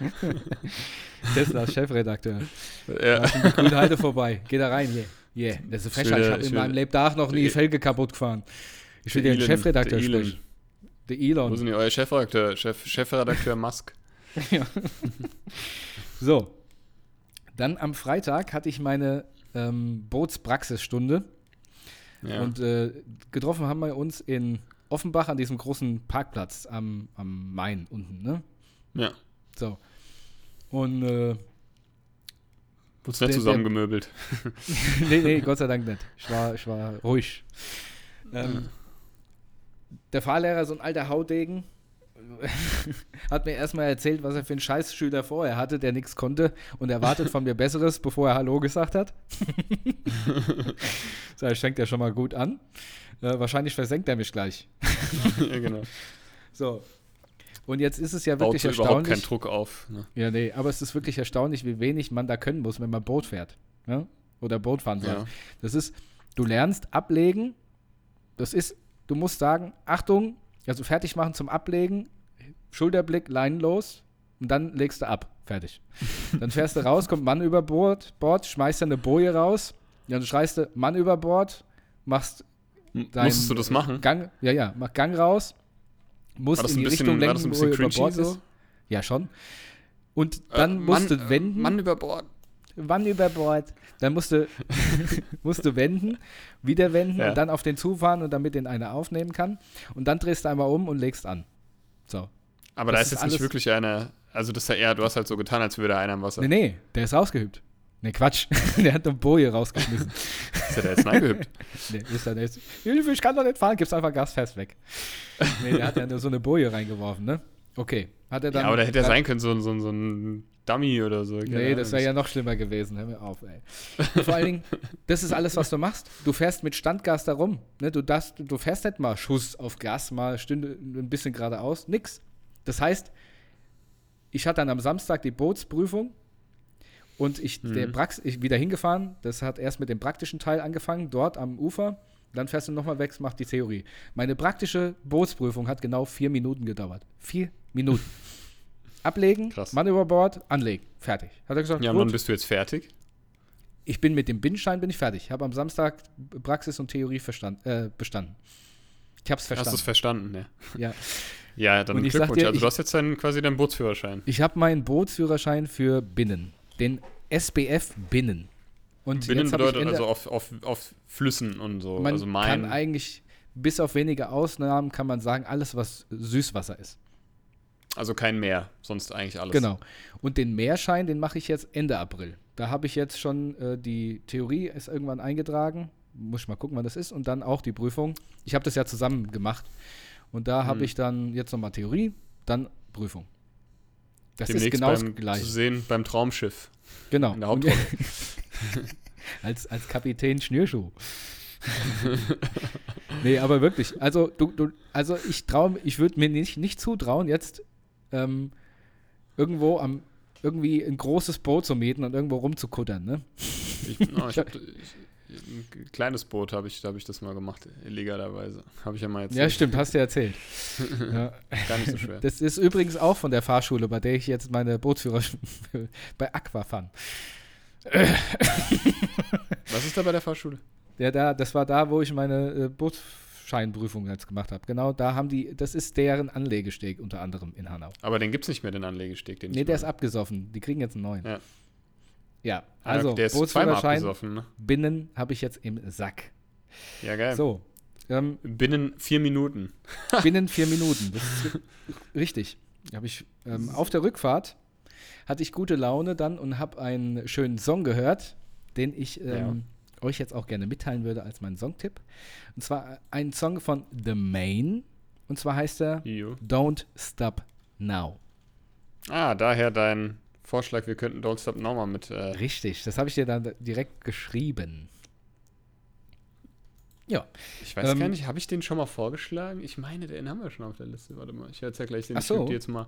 [laughs] Teslas Chefredakteur. Ja. Da ist die Grünheide vorbei. Geh da rein, yeah. Yeah, das ist eine Ich Frechheit. will- Ich habe ich in meinem Lebtag noch nie der- Felge kaputt gefahren. Ich will den Chefredakteur der Elon. sprechen. Der Wo Elon. sind die, euer Chefredakteur, Chef, Chefredakteur Musk? [laughs] Ja. so. Dann am Freitag hatte ich meine ähm, Bootspraxisstunde. Ja. Und äh, getroffen haben wir uns in Offenbach an diesem großen Parkplatz am, am Main unten, ne? ja. So. Und äh, Wurdest der- zusammengemöbelt. [laughs] nee, nee, Gott sei Dank nicht. Ich war, ich war ruhig. Ähm, der Fahrlehrer, so ein alter Haudegen, [laughs] hat mir erstmal erzählt, was er für einen Scheißschüler vorher hatte, der nichts konnte und erwartet von mir Besseres, bevor er Hallo gesagt hat. [laughs] so, das fängt ja schon mal gut an. Äh, wahrscheinlich versenkt er mich gleich. ja, genau. So. Und jetzt ist es ja Baut wirklich so überhaupt keinen erstaunlich. Druck auf. Ne? Ja, nee, aber es ist wirklich erstaunlich, wie wenig man da können muss, wenn man Boot fährt. Ja? Oder Boot fahren soll. Ja. Das ist, du lernst ablegen. Das ist, du musst sagen, Achtung, also fertig machen zum Ablegen, Schulterblick, Leinen los und dann legst du ab. Fertig. [laughs] Dann fährst du raus, kommt Mann über Bord, Bord schmeißt dann eine Boje raus, dann schreist du Mann über Bord, machst M- Dein- Musstest du das machen? Gang, ja, ja, mach Gang raus, musst War in die bisschen, Richtung war lenken, das ein bisschen er über Bord so? ist. Ja, schon. Und dann Äh, musst Mann, du äh, wenden. Mann über Bord. Wann über Bord? Dann [laughs] musst du, wenden, wieder wenden Ja. und dann auf den zufahren und damit den einer aufnehmen kann. Und dann drehst du einmal um und legst an. So. Aber Das da ist ist jetzt nicht wirklich einer. Also, das ist ja eher, du hast halt so getan, als würde einer am Wasser. Nee, nee, der ist rausgehüpft. Nee, Quatsch. [laughs] der hat eine Boje rausgeschmissen. [laughs] Ist ja der jetzt reingehüpft. [laughs] nee, ist er nicht. Hilfe, ich kann doch nicht fahren, gib's einfach Gas fest weg. Nee, der hat ja nur so eine Boje reingeworfen, ne? Okay. Hat er dann. ja, aber da hätte dann- sein können, so, ein- so, so ein Dummy oder so. Nee, das wäre ja noch schlimmer gewesen. Hör mir auf, ey. Vor allen Dingen, das ist alles, was du machst. Du fährst mit Standgas da rum. Ne? Du, darfst, du fährst nicht mal Schuss auf Gas, mal Stünde ein bisschen geradeaus. Nix. Das heißt, ich hatte dann am Samstag die Bootsprüfung und ich, der Mhm. Prax ich wieder hingefahren. Das hat erst mit dem praktischen Teil angefangen, dort am Ufer. Dann fährst du nochmal weg, machst die Theorie. Meine praktische Bootsprüfung hat genau vier Minuten gedauert. Vier Minuten. [laughs] Ablegen, Krass. Mann über Bord, anlegen. Fertig. Hat er gesagt, Ja, gut, dann bist du jetzt fertig. ich bin mit dem Bindschein bin ich fertig. Habe am Samstag Praxis und Theorie verstand, äh, bestanden. Ich habe es Hast du verstanden. es verstanden, ja. Ja. Ja, dann ich Glückwunsch. dir, also, ich- du hast jetzt deinen, quasi deinen Bootsführerschein. Ich habe meinen Bootsführerschein für Binnen, den SBF Binnen. Und Binnen bedeutet also auf, auf, auf Flüssen und so. man also kann Main. eigentlich bis auf wenige Ausnahmen kann man sagen alles was Süßwasser ist. Also kein Meer, sonst eigentlich alles. Genau. Und den Mehrschein, den mache ich jetzt Ende April. Da habe ich jetzt schon äh, die Theorie ist irgendwann eingetragen. Muss ich mal gucken, wann das ist. Und dann auch die Prüfung. Ich habe das ja zusammen gemacht. Und da habe Mhm. ich dann jetzt nochmal Theorie, dann Prüfung. Das Demnächst ist genau das beim, gleiche. zu sehen beim Traumschiff. Genau. in der Hauptrolle. [laughs] [laughs] als, als Kapitän Schnürschuh. [laughs] nee, aber wirklich. Also, du, du, also ich traue, ich würde mir nicht, nicht zutrauen, jetzt ähm, irgendwo am irgendwie ein großes Boot zu mieten und irgendwo rumzukuttern, ne? Ich, oh, ich ich, ein kleines Boot habe ich, da habe ich das mal gemacht, illegalerweise. Habe ich ja mal erzählt. Ja, stimmt, hast du erzählt. [laughs] ja. Gar nicht so schwer. Das ist übrigens auch von der Fahrschule, bei der ich jetzt meine Bootsführer [laughs] bei Aquafan. Was ist da bei der Fahrschule? Der da, das war da, wo ich meine äh, Bootsscheinprüfung jetzt gemacht habe. Genau, da haben die, das ist deren Anlegesteg unter anderem in Hanau. Aber den gibt es nicht mehr, den Anlegesteg. Den Nee, der ist abgesoffen. Die kriegen jetzt einen neuen. Ja. Ja, also der ist zweimal abgesoffen. Ne? binnen habe ich jetzt im Sack. Ja, geil. So, ähm, Binnen vier Minuten. [laughs] binnen vier Minuten. Das ist richtig. Habe ich ähm, auf der Rückfahrt hatte ich gute Laune dann und habe einen schönen Song gehört, den ich ähm, euch jetzt auch gerne mitteilen würde als meinen Songtipp. Und zwar ein Song von The Main. Und zwar heißt er Jo. Don't Stop Now. Ah, daher dein Vorschlag, wir könnten Don't Stop Now mal mit. Äh, Richtig, das habe ich dir dann direkt geschrieben. Ja, ich weiß Ähm, gar nicht, habe ich den schon mal vorgeschlagen? Ich meine, den haben wir schon auf der Liste. Warte mal, ich werde ja gleich den Ach so. Jetzt mal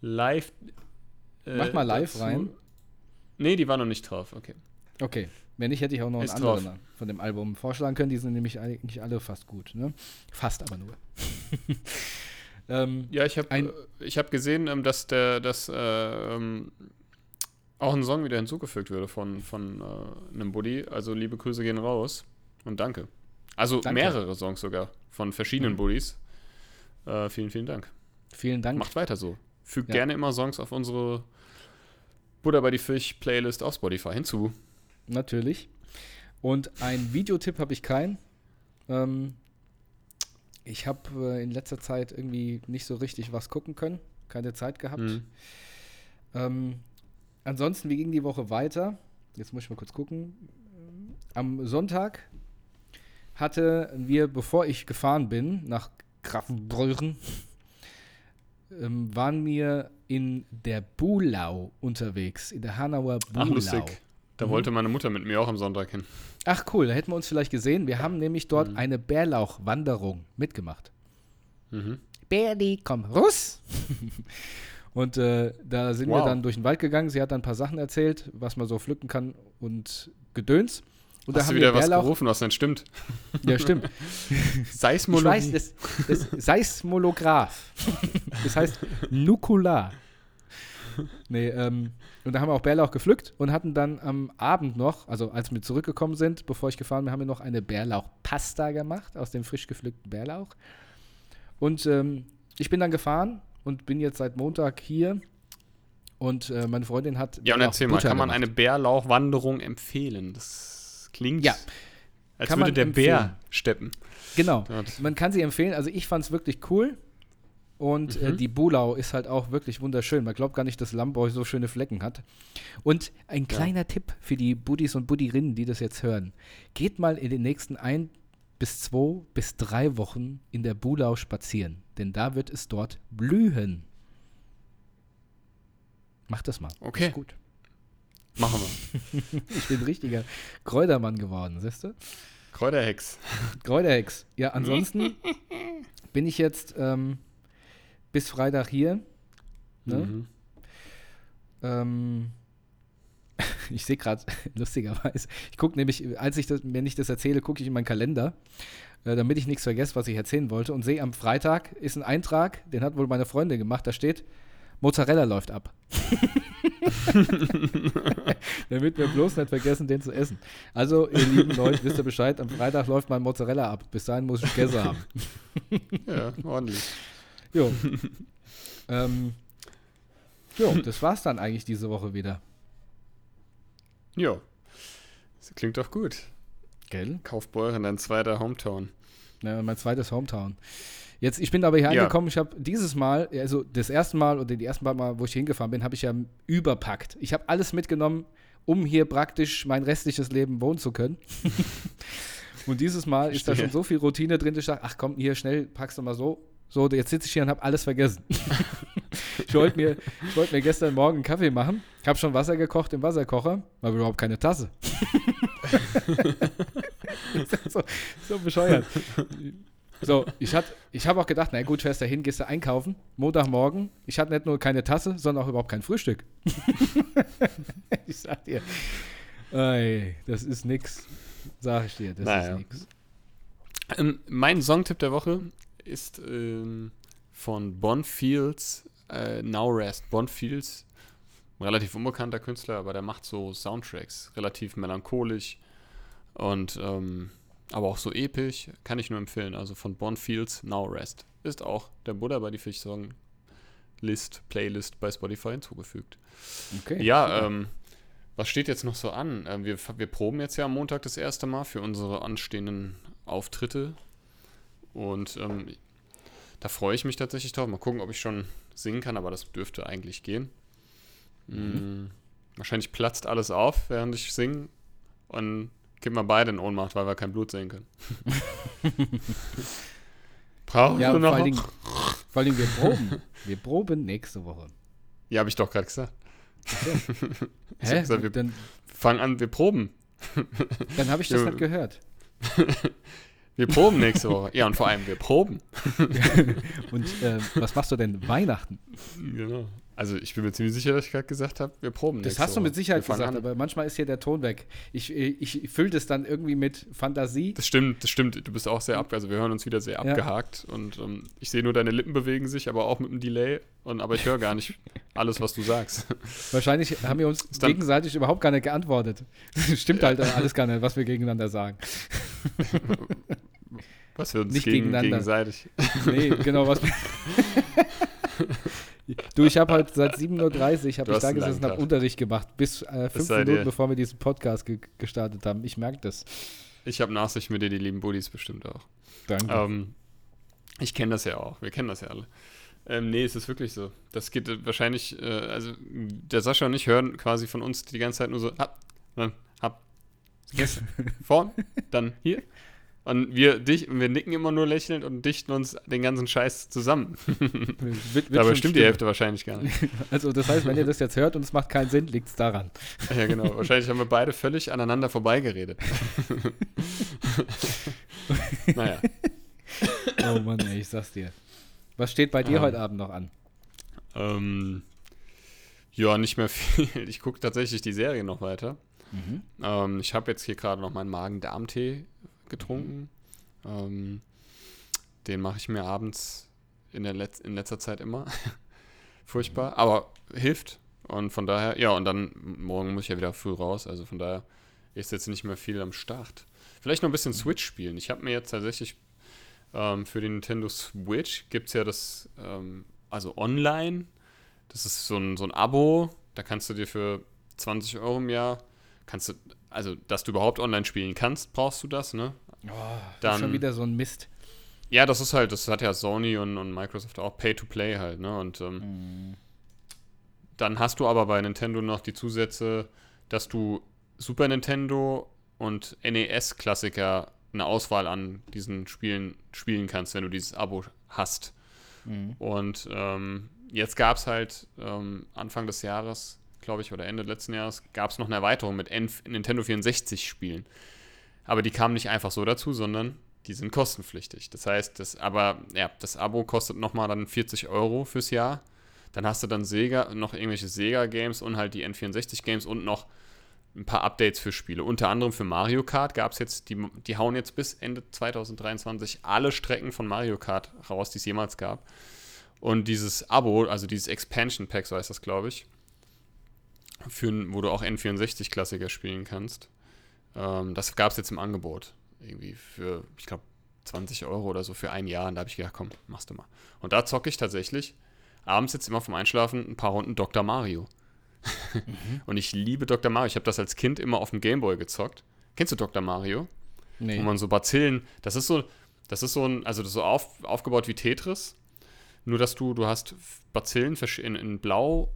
live. äh, Mach mal live dazu- rein. Nee, die war noch nicht drauf. Okay. okay. Wenn nicht, hätte ich auch noch Ist einen drauf. anderen von dem Album vorschlagen können. Die sind nämlich eigentlich alle fast gut. Ne? Fast aber nur. [laughs] ähm, Ja, ich habe äh, ich hab gesehen, ähm, dass der, dass äh, ähm, auch ein Song wieder hinzugefügt wurde von, von äh, einem Buddy. Also liebe Grüße gehen raus und danke. Also Danke. mehrere Songs sogar von verschiedenen Mhm. Buddies. Äh, vielen, vielen Dank. vielen Dank. Macht weiter so. Fügt Ja. gerne immer Songs auf unsere Buddha bei die Fisch Playlist auf Spotify hinzu. Natürlich. Und ein Videotipp habe ich keinen. Ähm, ich habe äh, in letzter Zeit irgendwie nicht so richtig was gucken können. Keine Zeit gehabt. Mhm. Ähm, ansonsten, wie ging die Woche weiter? Jetzt muss ich mal kurz gucken. Am Sonntag hatten wir, bevor ich gefahren bin, nach Grafenbreuren, [laughs] ähm, waren wir in der Bulau unterwegs, in der Hanauer Bulau. Ach, lustig. Da Mhm. wollte meine Mutter mit mir auch am Sonntag hin. Ach cool, da hätten wir uns vielleicht gesehen. Wir haben nämlich dort Mhm. eine Bärlauchwanderung mitgemacht. Mhm. Berli, komm, Russ! [laughs] und äh, da sind wir Wow. dann durch den Wald gegangen. Sie hat dann ein paar Sachen erzählt, was man so pflücken kann und Gedöns. Und da Hast du wieder wir was gerufen, was nicht stimmt? Ja, stimmt. [laughs] Ich Seismologie. weiß, das, das Seismolograph. Das heißt Nukular. [laughs] Nee, ähm, und da haben wir auch Bärlauch gepflückt und hatten dann am Abend noch, also als wir zurückgekommen sind, bevor ich gefahren bin, haben wir noch eine Bärlauchpasta gemacht aus dem frisch gepflückten Bärlauch. Und ähm, ich bin dann gefahren und bin jetzt seit Montag hier. Und äh, meine Freundin hat. Ja, und erzähl mal, kann man gemacht. eine Bärlauchwanderung empfehlen? Das klingt, Ja, als kann würde man der empfehlen. Bär steppen. Genau. Dort. Man kann sie empfehlen. Also ich fand es wirklich cool. Und äh, Mhm. die Bulau ist halt auch wirklich wunderschön. Man glaubt gar nicht, dass Lamboy so schöne Flecken hat. Und ein kleiner Tipp für die Buddies und Buddirinnen, die das jetzt hören. Geht mal in den nächsten ein bis zwei bis drei Wochen in der Bulau spazieren. Denn da wird es dort blühen. Macht das mal. Okay. Ist gut. Machen wir. [laughs] Ich bin richtiger Kräutermann geworden, siehst du? Kräuterhex. Kräuterhex. Ja, ansonsten [laughs] bin ich jetzt ähm, bis Freitag hier. Ne? Mhm. Ähm, [laughs] ich sehe gerade, [laughs] lustigerweise, ich gucke nämlich, als ich das, wenn ich das erzähle, gucke ich in meinen Kalender, äh, damit ich nichts vergesse, was ich erzählen wollte und sehe am Freitag ist ein Eintrag, den hat wohl meine Freundin gemacht, da steht, Mozzarella läuft ab. [laughs] Damit wir bloß nicht vergessen, den zu essen. Also, ihr lieben Leute, wisst ihr Bescheid, am Freitag läuft mein Mozzarella ab. Bis dahin muss ich gegessen haben. Ja, ordentlich. Jo. [laughs] ähm, jo, das war's dann eigentlich diese Woche wieder. Jo. Das klingt doch gut. Gell? Kaufbeuren, dein zweiter Hometown. Ja, mein zweites Hometown. Jetzt, ich bin aber hier Ja. angekommen, ich habe dieses Mal, also das erste Mal oder die ersten paar Mal, wo ich hingefahren bin, habe ich ja überpackt. Ich habe alles mitgenommen, um hier praktisch mein restliches Leben wohnen zu können. [laughs] und dieses Mal ist da schon so viel Routine drin, dass ich dachte, ach komm, hier schnell packst du mal so. So, jetzt sitze ich hier und habe alles vergessen. [laughs] ich wollte mir, ich wollt mir gestern Morgen einen Kaffee machen, habe schon Wasser gekocht im Wasserkocher, aber überhaupt keine Tasse. [laughs] so, so bescheuert. So, ich, hat- ich habe auch gedacht, na gut, fährst da hin, gehst du einkaufen, Montagmorgen. Ich hatte nicht nur keine Tasse, sondern auch überhaupt kein Frühstück. [laughs] ich sag dir, ey, das ist nix. Sag ich dir, das Naja. ist nix. Ähm, mein Songtipp der Woche ist ähm, von Bonfields, äh, Now Rest. Bonfields, relativ unbekannter Künstler, aber der macht so Soundtracks, relativ melancholisch. Und ähm, aber auch so episch, kann ich nur empfehlen. Also von Bonfields Now Rest ist auch der Buddha bei die Fischsong List, Playlist bei Spotify hinzugefügt. Okay. Ja, ähm, was steht jetzt noch so an? Ähm, wir, wir proben jetzt ja am Montag das erste Mal für unsere anstehenden Auftritte. Und ähm, da freue ich mich tatsächlich drauf. Mal gucken, ob ich schon singen kann, aber das dürfte eigentlich gehen. Mhm. Mm, wahrscheinlich platzt alles auf, während ich singe. Und kippen wir beide in Ohnmacht, weil wir kein Blut sehen können. [laughs] Brauchen ja, wir noch? Vor Dingen, vor allem wir proben. Wir proben nächste Woche. Ja, habe ich doch gerade gesagt. Okay. [laughs] Hä? Gesagt, wir dann, fangen an, wir proben. Dann habe ich das nicht gehört. [laughs] Wir proben nächste Woche. Ja, und vor allem, wir proben. [laughs] und äh, was machst du denn Weihnachten? Genau. Also ich bin mir ziemlich sicher, dass ich gerade gesagt habe, wir proben. Das hast du mit Sicherheit gesagt, an. aber manchmal ist hier der Ton weg. Ich, ich, ich fülle das dann irgendwie mit Fantasie. Das stimmt, das stimmt. Du bist auch sehr ab, also wir hören uns wieder sehr ja. abgehakt und ähm, ich sehe nur deine Lippen bewegen sich, aber auch mit einem Delay. Und, aber ich höre gar nicht alles, was du sagst. [laughs] Wahrscheinlich haben wir uns gegenseitig überhaupt gar nicht geantwortet. [laughs] stimmt halt alles gar nicht, was wir gegeneinander sagen. Was wir uns nicht gegen, gegeneinander. gegenseitig. [laughs] Nee, genau, was. [laughs] Du, ich habe halt seit 7.30 Uhr habe ich da gesessen und habe Unterricht gemacht, bis äh, fünf Minuten dir. bevor wir diesen Podcast ge gestartet haben. Ich merke das. Ich habe Nachsicht mit dir, die lieben Buddies bestimmt auch. Danke. Ähm, ich kenne das ja auch. Wir kennen das ja alle. Ähm, nee, es ist wirklich so. Das geht äh, wahrscheinlich, äh, also der Sascha und ich hören quasi von uns die ganze Zeit nur so, hab, dann, hab, [laughs] yes, vorn, dann hier, und wir, dich, wir nicken immer nur lächelnd und dichten uns den ganzen Scheiß zusammen. [laughs] Wird, wird Dabei stimmt stimmen. die Hälfte wahrscheinlich gar nicht. [laughs] Also das heißt, wenn ihr das jetzt hört und es macht keinen Sinn, liegt es daran. Ja, genau. Wahrscheinlich haben wir beide völlig aneinander vorbeigeredet. [laughs] naja. Oh Mann, ey, ich sag's dir. Was steht bei dir ähm, heute Abend noch an? Ähm, ja, nicht mehr viel. Ich gucke tatsächlich die Serie noch weiter. Mhm. Ähm, ich habe jetzt hier gerade noch meinen Magen-Darm-Tee getrunken. Ähm, den mache ich mir abends in, der Letz in letzter Zeit immer. [laughs] Furchtbar, aber hilft. Und von daher, ja, und dann morgen muss ich ja wieder früh raus. Also von daher ist jetzt nicht mehr viel am Start. Vielleicht noch ein bisschen Switch spielen. Ich habe mir jetzt tatsächlich ähm, für den Nintendo Switch gibt es ja das, ähm, also online. Das ist so ein, so ein Abo. Da kannst du dir für 20 Euro im Jahr kannst du, also dass du überhaupt online spielen kannst, brauchst du das, ne? Oh, das ist schon wieder so ein Mist. Ja, das ist halt, das hat ja Sony und, und Microsoft auch Pay-to-Play halt, ne? Und ähm, mm. dann hast du aber bei Nintendo noch die Zusätze, dass du Super Nintendo und NES-Klassiker eine Auswahl an diesen Spielen spielen kannst, wenn du dieses Abo hast. Mhm. Und ähm, jetzt gab es halt ähm, Anfang des Jahres glaube ich, oder Ende letzten Jahres, gab es noch eine Erweiterung mit Nintendo 64 Spielen. Aber die kamen nicht einfach so dazu, sondern die sind kostenpflichtig. Das heißt, das, aber ja, das Abo kostet nochmal dann 40 Euro fürs Jahr. Dann hast du dann Sega, noch irgendwelche Sega-Games und halt die N64-Games und noch ein paar Updates für Spiele. Unter anderem für Mario Kart gab es jetzt, die, die hauen jetzt bis Ende 2023 alle Strecken von Mario Kart raus, die es jemals gab. Und dieses Abo, also dieses Expansion Pack, so heißt das, glaube ich, für, wo du auch N64-Klassiker spielen kannst. Ähm, das gab es jetzt im Angebot. Irgendwie für, ich glaube, 20 Euro oder so für ein Jahr. Und da habe ich gedacht, komm, machst du mal. Und da zocke ich tatsächlich abends jetzt immer vom Einschlafen ein paar Runden Dr. Mario. mhm. [laughs] Und ich liebe Dr. Mario. Ich habe das als Kind immer auf dem Gameboy gezockt. Kennst du Dr. Mario? Nee. Wo man so Bazillen, das ist so, das ist so ein, also so auf, aufgebaut wie Tetris. Nur, dass du, du hast Bazillen in, in Blau,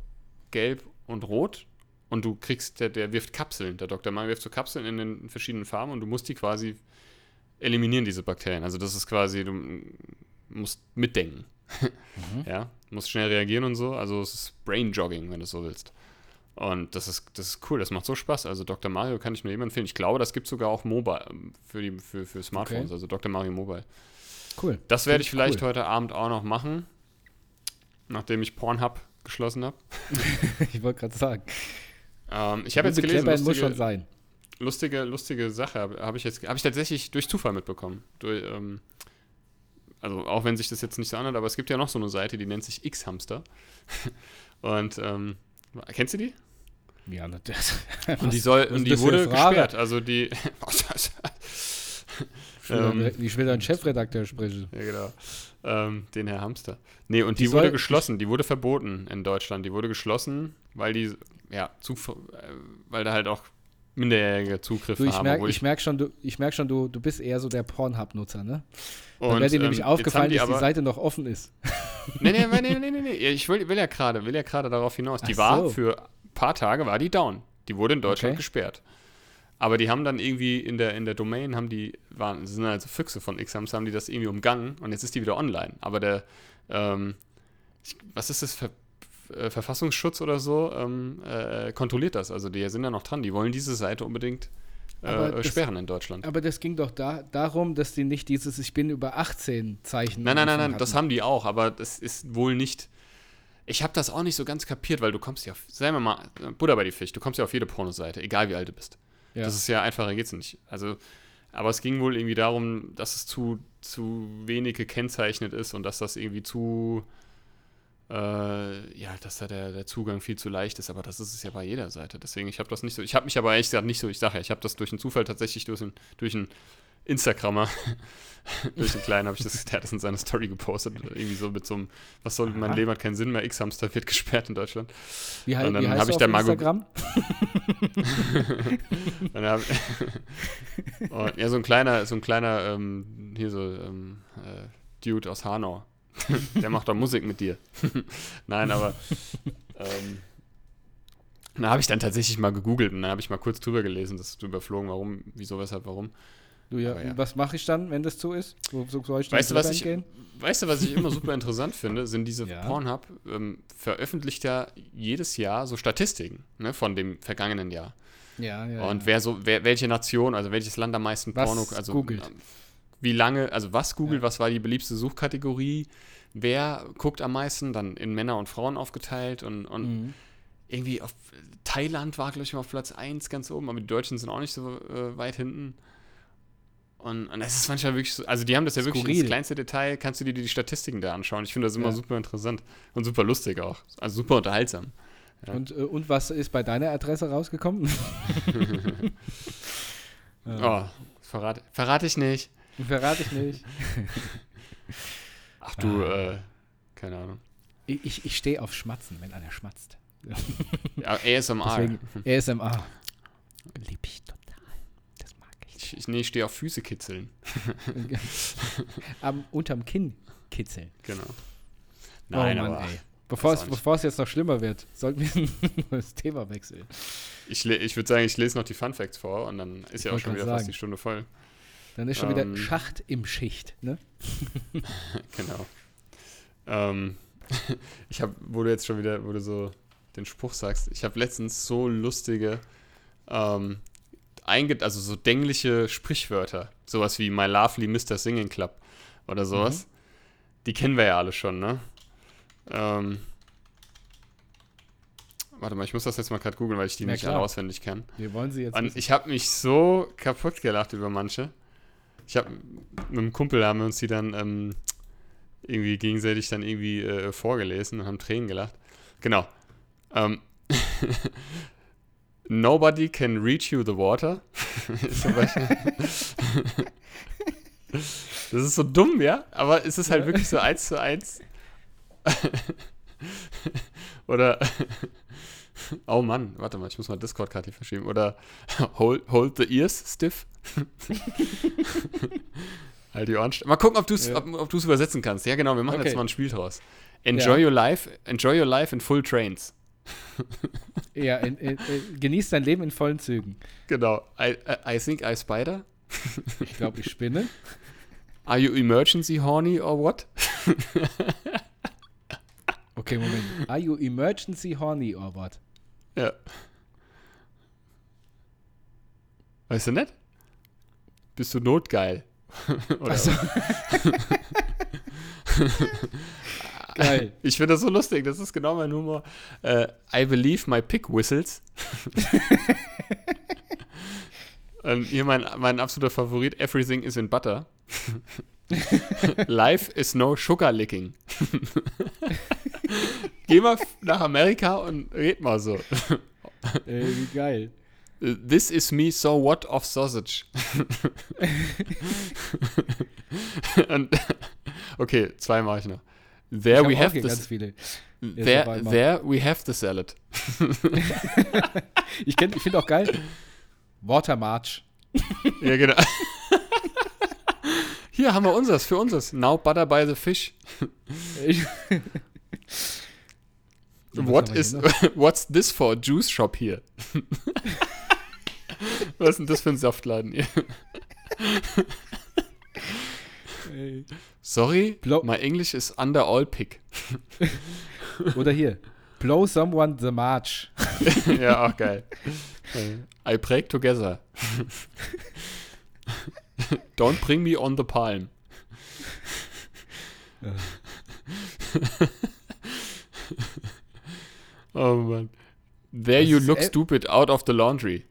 Gelb und Rot und du kriegst, der, der wirft Kapseln, der Dr. Mann wirft so Kapseln in den verschiedenen Farben und du musst die quasi eliminieren, diese Bakterien. Also das ist quasi, du musst mitdenken. Mhm. [laughs] ja, musst schnell reagieren und so. Also es ist Brain Jogging, wenn du so willst. Und das ist, das ist cool, das macht so Spaß. Also Dr. Mario kann ich nur jedem empfehlen. Ich glaube, das gibt sogar auch Mobile ähm, für, die, für, für Smartphones, okay. also Dr. Mario Mobile. Cool. Das werde ich vielleicht cool. heute Abend auch noch machen, nachdem ich Pornhub geschlossen habe. [laughs] ich wollte gerade sagen. Ähm, ich habe jetzt gelesen, lustige, muss schon sein. lustige, lustige Sache habe ich jetzt, habe ich tatsächlich durch Zufall mitbekommen. Durch, ähm, also auch wenn sich das jetzt nicht so anhört, aber es gibt ja noch so eine Seite, die nennt sich X-Hamster. [laughs] Und ähm, kennst du die? Ja, na, das, Und die [laughs] soll, und die wurde gesperrt. Also die. [laughs] Ich will, Ähm. dann, ich will dann Chefredakteur sprechen. Ja, genau. Ähm, den Herr Hamster. Nee, und Die die, wurde geschlossen. Die wurde verboten in Deutschland. Die wurde geschlossen, weil die, ja, zu, äh, weil da halt auch minderjährige Zugriffe Du, ich haben. merke obwohl ich merk schon, du, ich merk schon du, du bist eher so der Pornhub-Nutzer, ne? Dann und, wäre dir ähm, nämlich aufgefallen, die dass die Seite noch offen ist. [laughs] Nee, nee, nee, nee, nee, nee, nee. Ich will, will ja gerade, will ja gerade darauf hinaus. Die Ach war so. für ein paar Tage war die down. Die wurde in Deutschland Okay. gesperrt. Aber die haben dann irgendwie in der, in der Domain, haben die, waren, sind also Füchse von Xams, haben die das irgendwie umgangen und jetzt ist die wieder online. Aber der, ähm, ich, was ist das, Ver, äh, Verfassungsschutz oder so, ähm, äh, kontrolliert das. Also die sind da noch dran. Die wollen diese Seite unbedingt äh, das- sperren in Deutschland. Aber das ging doch da, darum, dass die nicht dieses Ich bin über 18 Zeichen. Nein, nein, nein, nein, das haben die auch, aber das ist wohl nicht. Ich habe das auch nicht so ganz kapiert, weil du kommst ja, auf, sagen wir mal, Butter bei die Fisch, du kommst ja auf jede Pornoseite, egal wie alt du bist. Ja. Das ist ja einfacher geht's nicht. Also, aber es ging wohl irgendwie darum, dass es zu, zu wenig gekennzeichnet ist und dass das irgendwie zu, äh, ja, dass da der, der Zugang viel zu leicht ist, aber das ist es ja bei jeder Seite. Deswegen, ich habe das nicht so, ich habe mich aber ehrlich gesagt nicht so, ich sage ja, ich habe das durch einen Zufall tatsächlich durch, einen- durch einen Instagrammer, [laughs] durch einen kleinen, habe ich das, der hat das in seiner Story gepostet, irgendwie so mit so einem, was soll, mein Aha. Leben hat keinen Sinn mehr, X-Hamster wird gesperrt in Deutschland. Wie, hei- Und dann wie heißt hab du ich auf Instagram? [laughs] [laughs] Dann hab, und, ja, so ein kleiner, so ein kleiner, ähm, hier so, ähm, äh, Dude aus Hanau. Der macht doch Musik mit dir. Nein, aber ähm, da habe ich dann tatsächlich mal gegoogelt und dann habe ich mal kurz drüber gelesen, das überflogen, warum, wieso, weshalb, warum. Du, ja, Aber ja. Was mache ich dann, wenn das zu ist? Wo, so soll ich dann Weißt du, was ich, gehen? weißt du, was ich immer [laughs] super interessant finde, sind diese Ja. Pornhub ähm, veröffentlicht ja jedes Jahr so Statistiken ne, von dem vergangenen Jahr. Ja, ja. Und wer so, wer, welche Nation, also welches Land am meisten Was Porno, also googelt. ähm, wie lange, also was googelt, Ja. was war die beliebste Suchkategorie, wer guckt am meisten, dann in Männer und Frauen aufgeteilt und, und Mhm. irgendwie auf Thailand war, glaube ich, mal auf Platz 1 ganz oben, aber die Deutschen sind auch nicht so äh, weit hinten. Und, und es ist manchmal wirklich so, also die haben das ja wirklich Skurril. ins kleinste Detail, kannst du dir die Statistiken da anschauen. Ich finde das immer Ja. super interessant und super lustig auch. Also super unterhaltsam. Ja. Und, äh, und was ist bei deiner Adresse rausgekommen? [laughs] Oh, verrate, verrate ich nicht. Verrate ich nicht. Ach du, Ah. äh, keine Ahnung. Ich, ich, ich stehe auf Schmatzen, wenn einer schmatzt. Ja, ASMR. Deswegen [laughs] ASMR. Lieb ich total. Ich. Ich, ich, nee, ich stehe auf Füße kitzeln. [laughs] Am, unterm Kinn kitzeln. Genau. Oh Nein, Mann, aber ey. Bevor es, bevor es jetzt noch schlimmer wird, sollten wir [laughs] das Thema wechseln. ich, ich würde sagen, ich lese noch die Fun Facts vor und dann ist ja auch schon wieder fast sagen. die Stunde voll. Dann ist schon Ähm. wieder Schacht im Schicht, ne? [laughs] Genau. Ähm, ich habe, wo du jetzt schon wieder, wo du so den Spruch sagst, ich habe letztens so lustige, ähm, einge also so dängliche Sprichwörter, sowas wie My Lovely Mr. Singing Club oder sowas. Die kennen wir ja alle schon, ne? Ähm, warte mal, ich muss das jetzt mal gerade googeln, weil ich die Na nicht alle auswendig kann. Wir wollen sie jetzt. Und ich habe mich so kaputt gelacht über manche. Ich habe mit einem Kumpel haben wir uns die dann ähm, irgendwie gegenseitig dann irgendwie äh, vorgelesen und haben Tränen gelacht. Genau. Ähm, [laughs] Nobody can reach you the water. [laughs] Das ist so dumm, ja? Aber es ist halt Ja. wirklich so eins zu eins. [laughs] Oder Oh Mann, warte mal, ich muss mal Discord gerade hier verschieben. Oder hold, hold the ears stiff. [laughs] halt die Ohren. Mal gucken, ob du es Ja. ob, ob du's übersetzen kannst. Ja, genau, wir machen Okay. jetzt mal ein Spiel draus. Enjoy Ja. your life, enjoy your life in full trains. [laughs] Ja, in, in, in, genieß dein Leben in vollen Zügen. Genau. I, I, think I spider. Ich glaube, ich spinne. [laughs] Are you emergency horny or what? [laughs] Okay, Moment. Are you emergency horny or what? Ja. Weißt du nicht? Bist du notgeil? Oder Ach so. Geil. [laughs] Ich finde das so lustig, das ist genau mein Humor. Äh, I believe my pig whistles. Und [laughs] hier mein, mein absoluter Favorit, everything is in butter. Life is no sugar licking. [laughs] Geh mal nach Amerika und red mal so. Ey, wie geil. This is me, so what of sausage? Und, okay, zwei mache ich noch. There Ich we have the ganz viele. there, mal. there we have the salad. [laughs] Ich, kenn- ich finde auch geil. Watermarch. Ja, genau. Hier haben wir unseres, für unseres. Now butter by the fish. [laughs] What is, [laughs] what's this for? Juice shop here. Was ist denn das für ein Saftladen hier? Ey. Sorry, Blo- my English is under all pick. [laughs] Oder hier. Blow someone the march. [laughs] ja, auch geil. I break together. [laughs] Don't bring me on the palm. oh Mann. There Das you look stupid out of the laundry.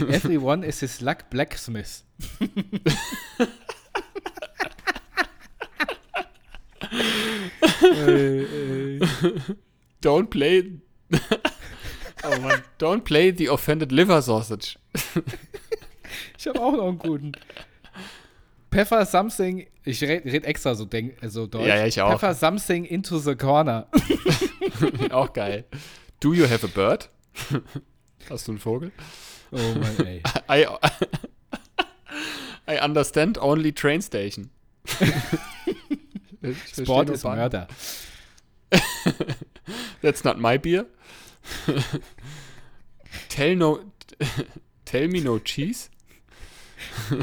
Everyone is his luck blacksmith. Ey, ey. Don't play. oh Mann. Don't play the offended liver sausage. Ich habe auch noch einen guten. Pfeffer something, ich rede red extra so, denk, so deutsch. Ja, ja, ich auch. Pfeffer something into the corner. [laughs] Auch geil. Do you have a bird? Hast du einen Vogel? Oh Mann, ey. I, I understand only train station. [laughs] Verstehe Sport ist. Mörder. [laughs] That's not my beer. [laughs] tell no, tell me no cheese.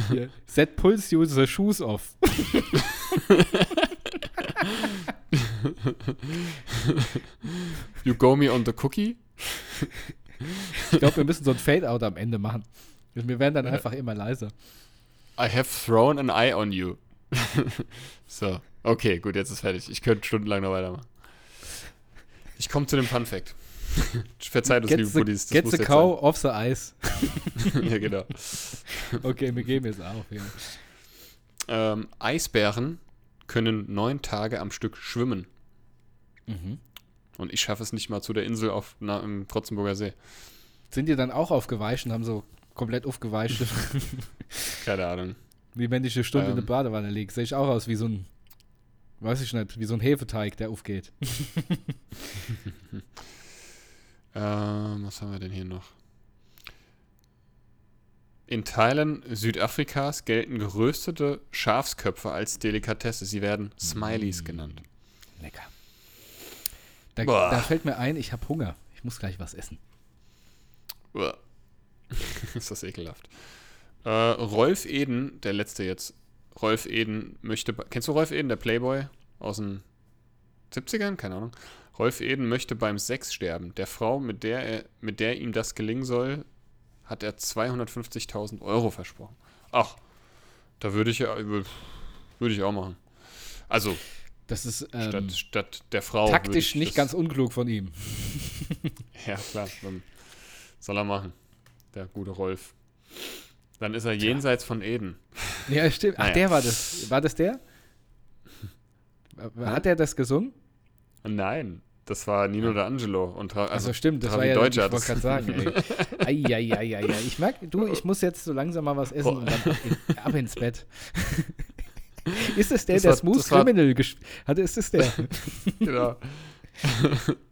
Hier. Set pulls you the shoes off. You go me on the cookie. Ich glaube, wir müssen so ein Fade-Out am Ende machen. Wir werden dann einfach immer leiser. I have thrown an eye on you. [laughs] so, okay, gut, jetzt ist fertig. Ich könnte stundenlang noch weitermachen. Ich komme zu dem Fun Fact. [laughs] Verzeiht uns, liebe Buddies. get the cow off the ice. sein. [laughs] ja, genau. [laughs] Okay, wir geben jetzt auf. Ja. Ähm, Eisbären können neun Tage am Stück schwimmen. Mhm. Und ich schaffe es nicht mal zu der Insel auf, na, im Krotzenburger See. Sind die dann auch aufgeweicht und haben so komplett aufgeweicht, Keine Ahnung. wie wenn ich eine Stunde in Ähm. der Badewanne liege? Sehe ich auch aus wie so ein, weiß ich nicht, wie so ein Hefeteig, der aufgeht. [laughs] Ähm, was haben wir denn hier noch? In Teilen Südafrikas gelten geröstete Schafsköpfe als Delikatesse. Sie werden Smileys Mm. genannt. Lecker. Da, da fällt mir ein, ich habe Hunger. Ich muss gleich was essen. [laughs] Ist das ekelhaft. Äh, Rolf Eden, der letzte jetzt. Rolf Eden möchte. Kennst du Rolf Eden, der Playboy aus den 70ern? Keine Ahnung. Rolf Eden möchte beim Sex sterben. Der Frau, mit der, er, mit der ihm das gelingen soll, hat er 250.000 Euro versprochen. Ach, da würde ich ja. Würde ich auch machen. Also, Das ist ähm, statt, statt der Frau. taktisch ich nicht ganz unklug von ihm. [laughs] Ja, klar. Dann soll er machen. Der gute Rolf. Dann ist er jenseits von Eden. Ja, stimmt. Ach, Naja. der war das. War das der? Hat er das gesungen? Nein, das war Nino D'Angelo. Und Also, also, stimmt, das Travi war ja, Deutscher ich wollte das- gerade sagen, ey. [laughs] Eieieiei. Ich merke, du, ich muss jetzt so langsam mal was essen und dann ab, in, ab ins Bett. [laughs] ist es der, Das der war- Smooth das Criminal gespielt hat? Ist es der? [laughs] genau.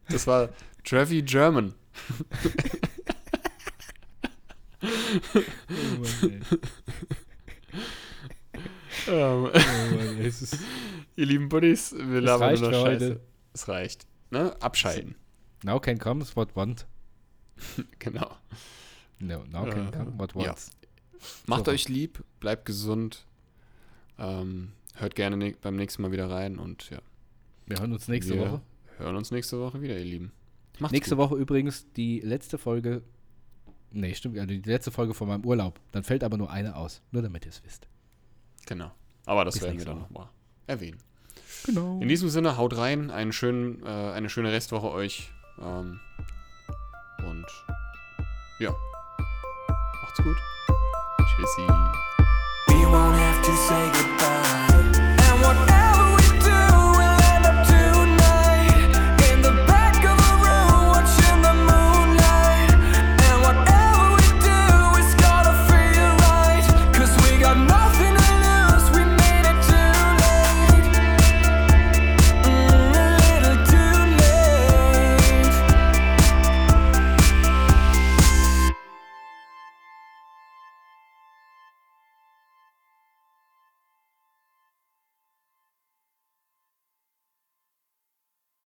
das war Trevi German. Oh Mann, ey. Ähm, Oh ist, [laughs] ihr lieben Buddies, wir labern nur noch Scheiße. heute. Es reicht. Ne? Abschalten. now can come what want. [laughs] Genau. No, now can Äh, come what ja. wants. Macht So. euch lieb, bleibt gesund. Ähm, hört gerne ne beim nächsten Mal wieder rein und ja, Wir hören uns nächste wir Woche. hören uns nächste Woche wieder, ihr Lieben. Macht's Nächste gut. Woche übrigens die letzte Folge. Nee, stimmt, also die letzte Folge von meinem Urlaub. Dann fällt aber nur eine aus. Nur damit ihr es wisst. Genau. Aber das Bis werden wir dann nochmal erwähnen. Genau. In diesem Sinne, haut rein, einen schönen, äh, eine schöne Restwoche euch. Ähm, und ja, macht's gut. Tschüssi. We won't have to say goodbye.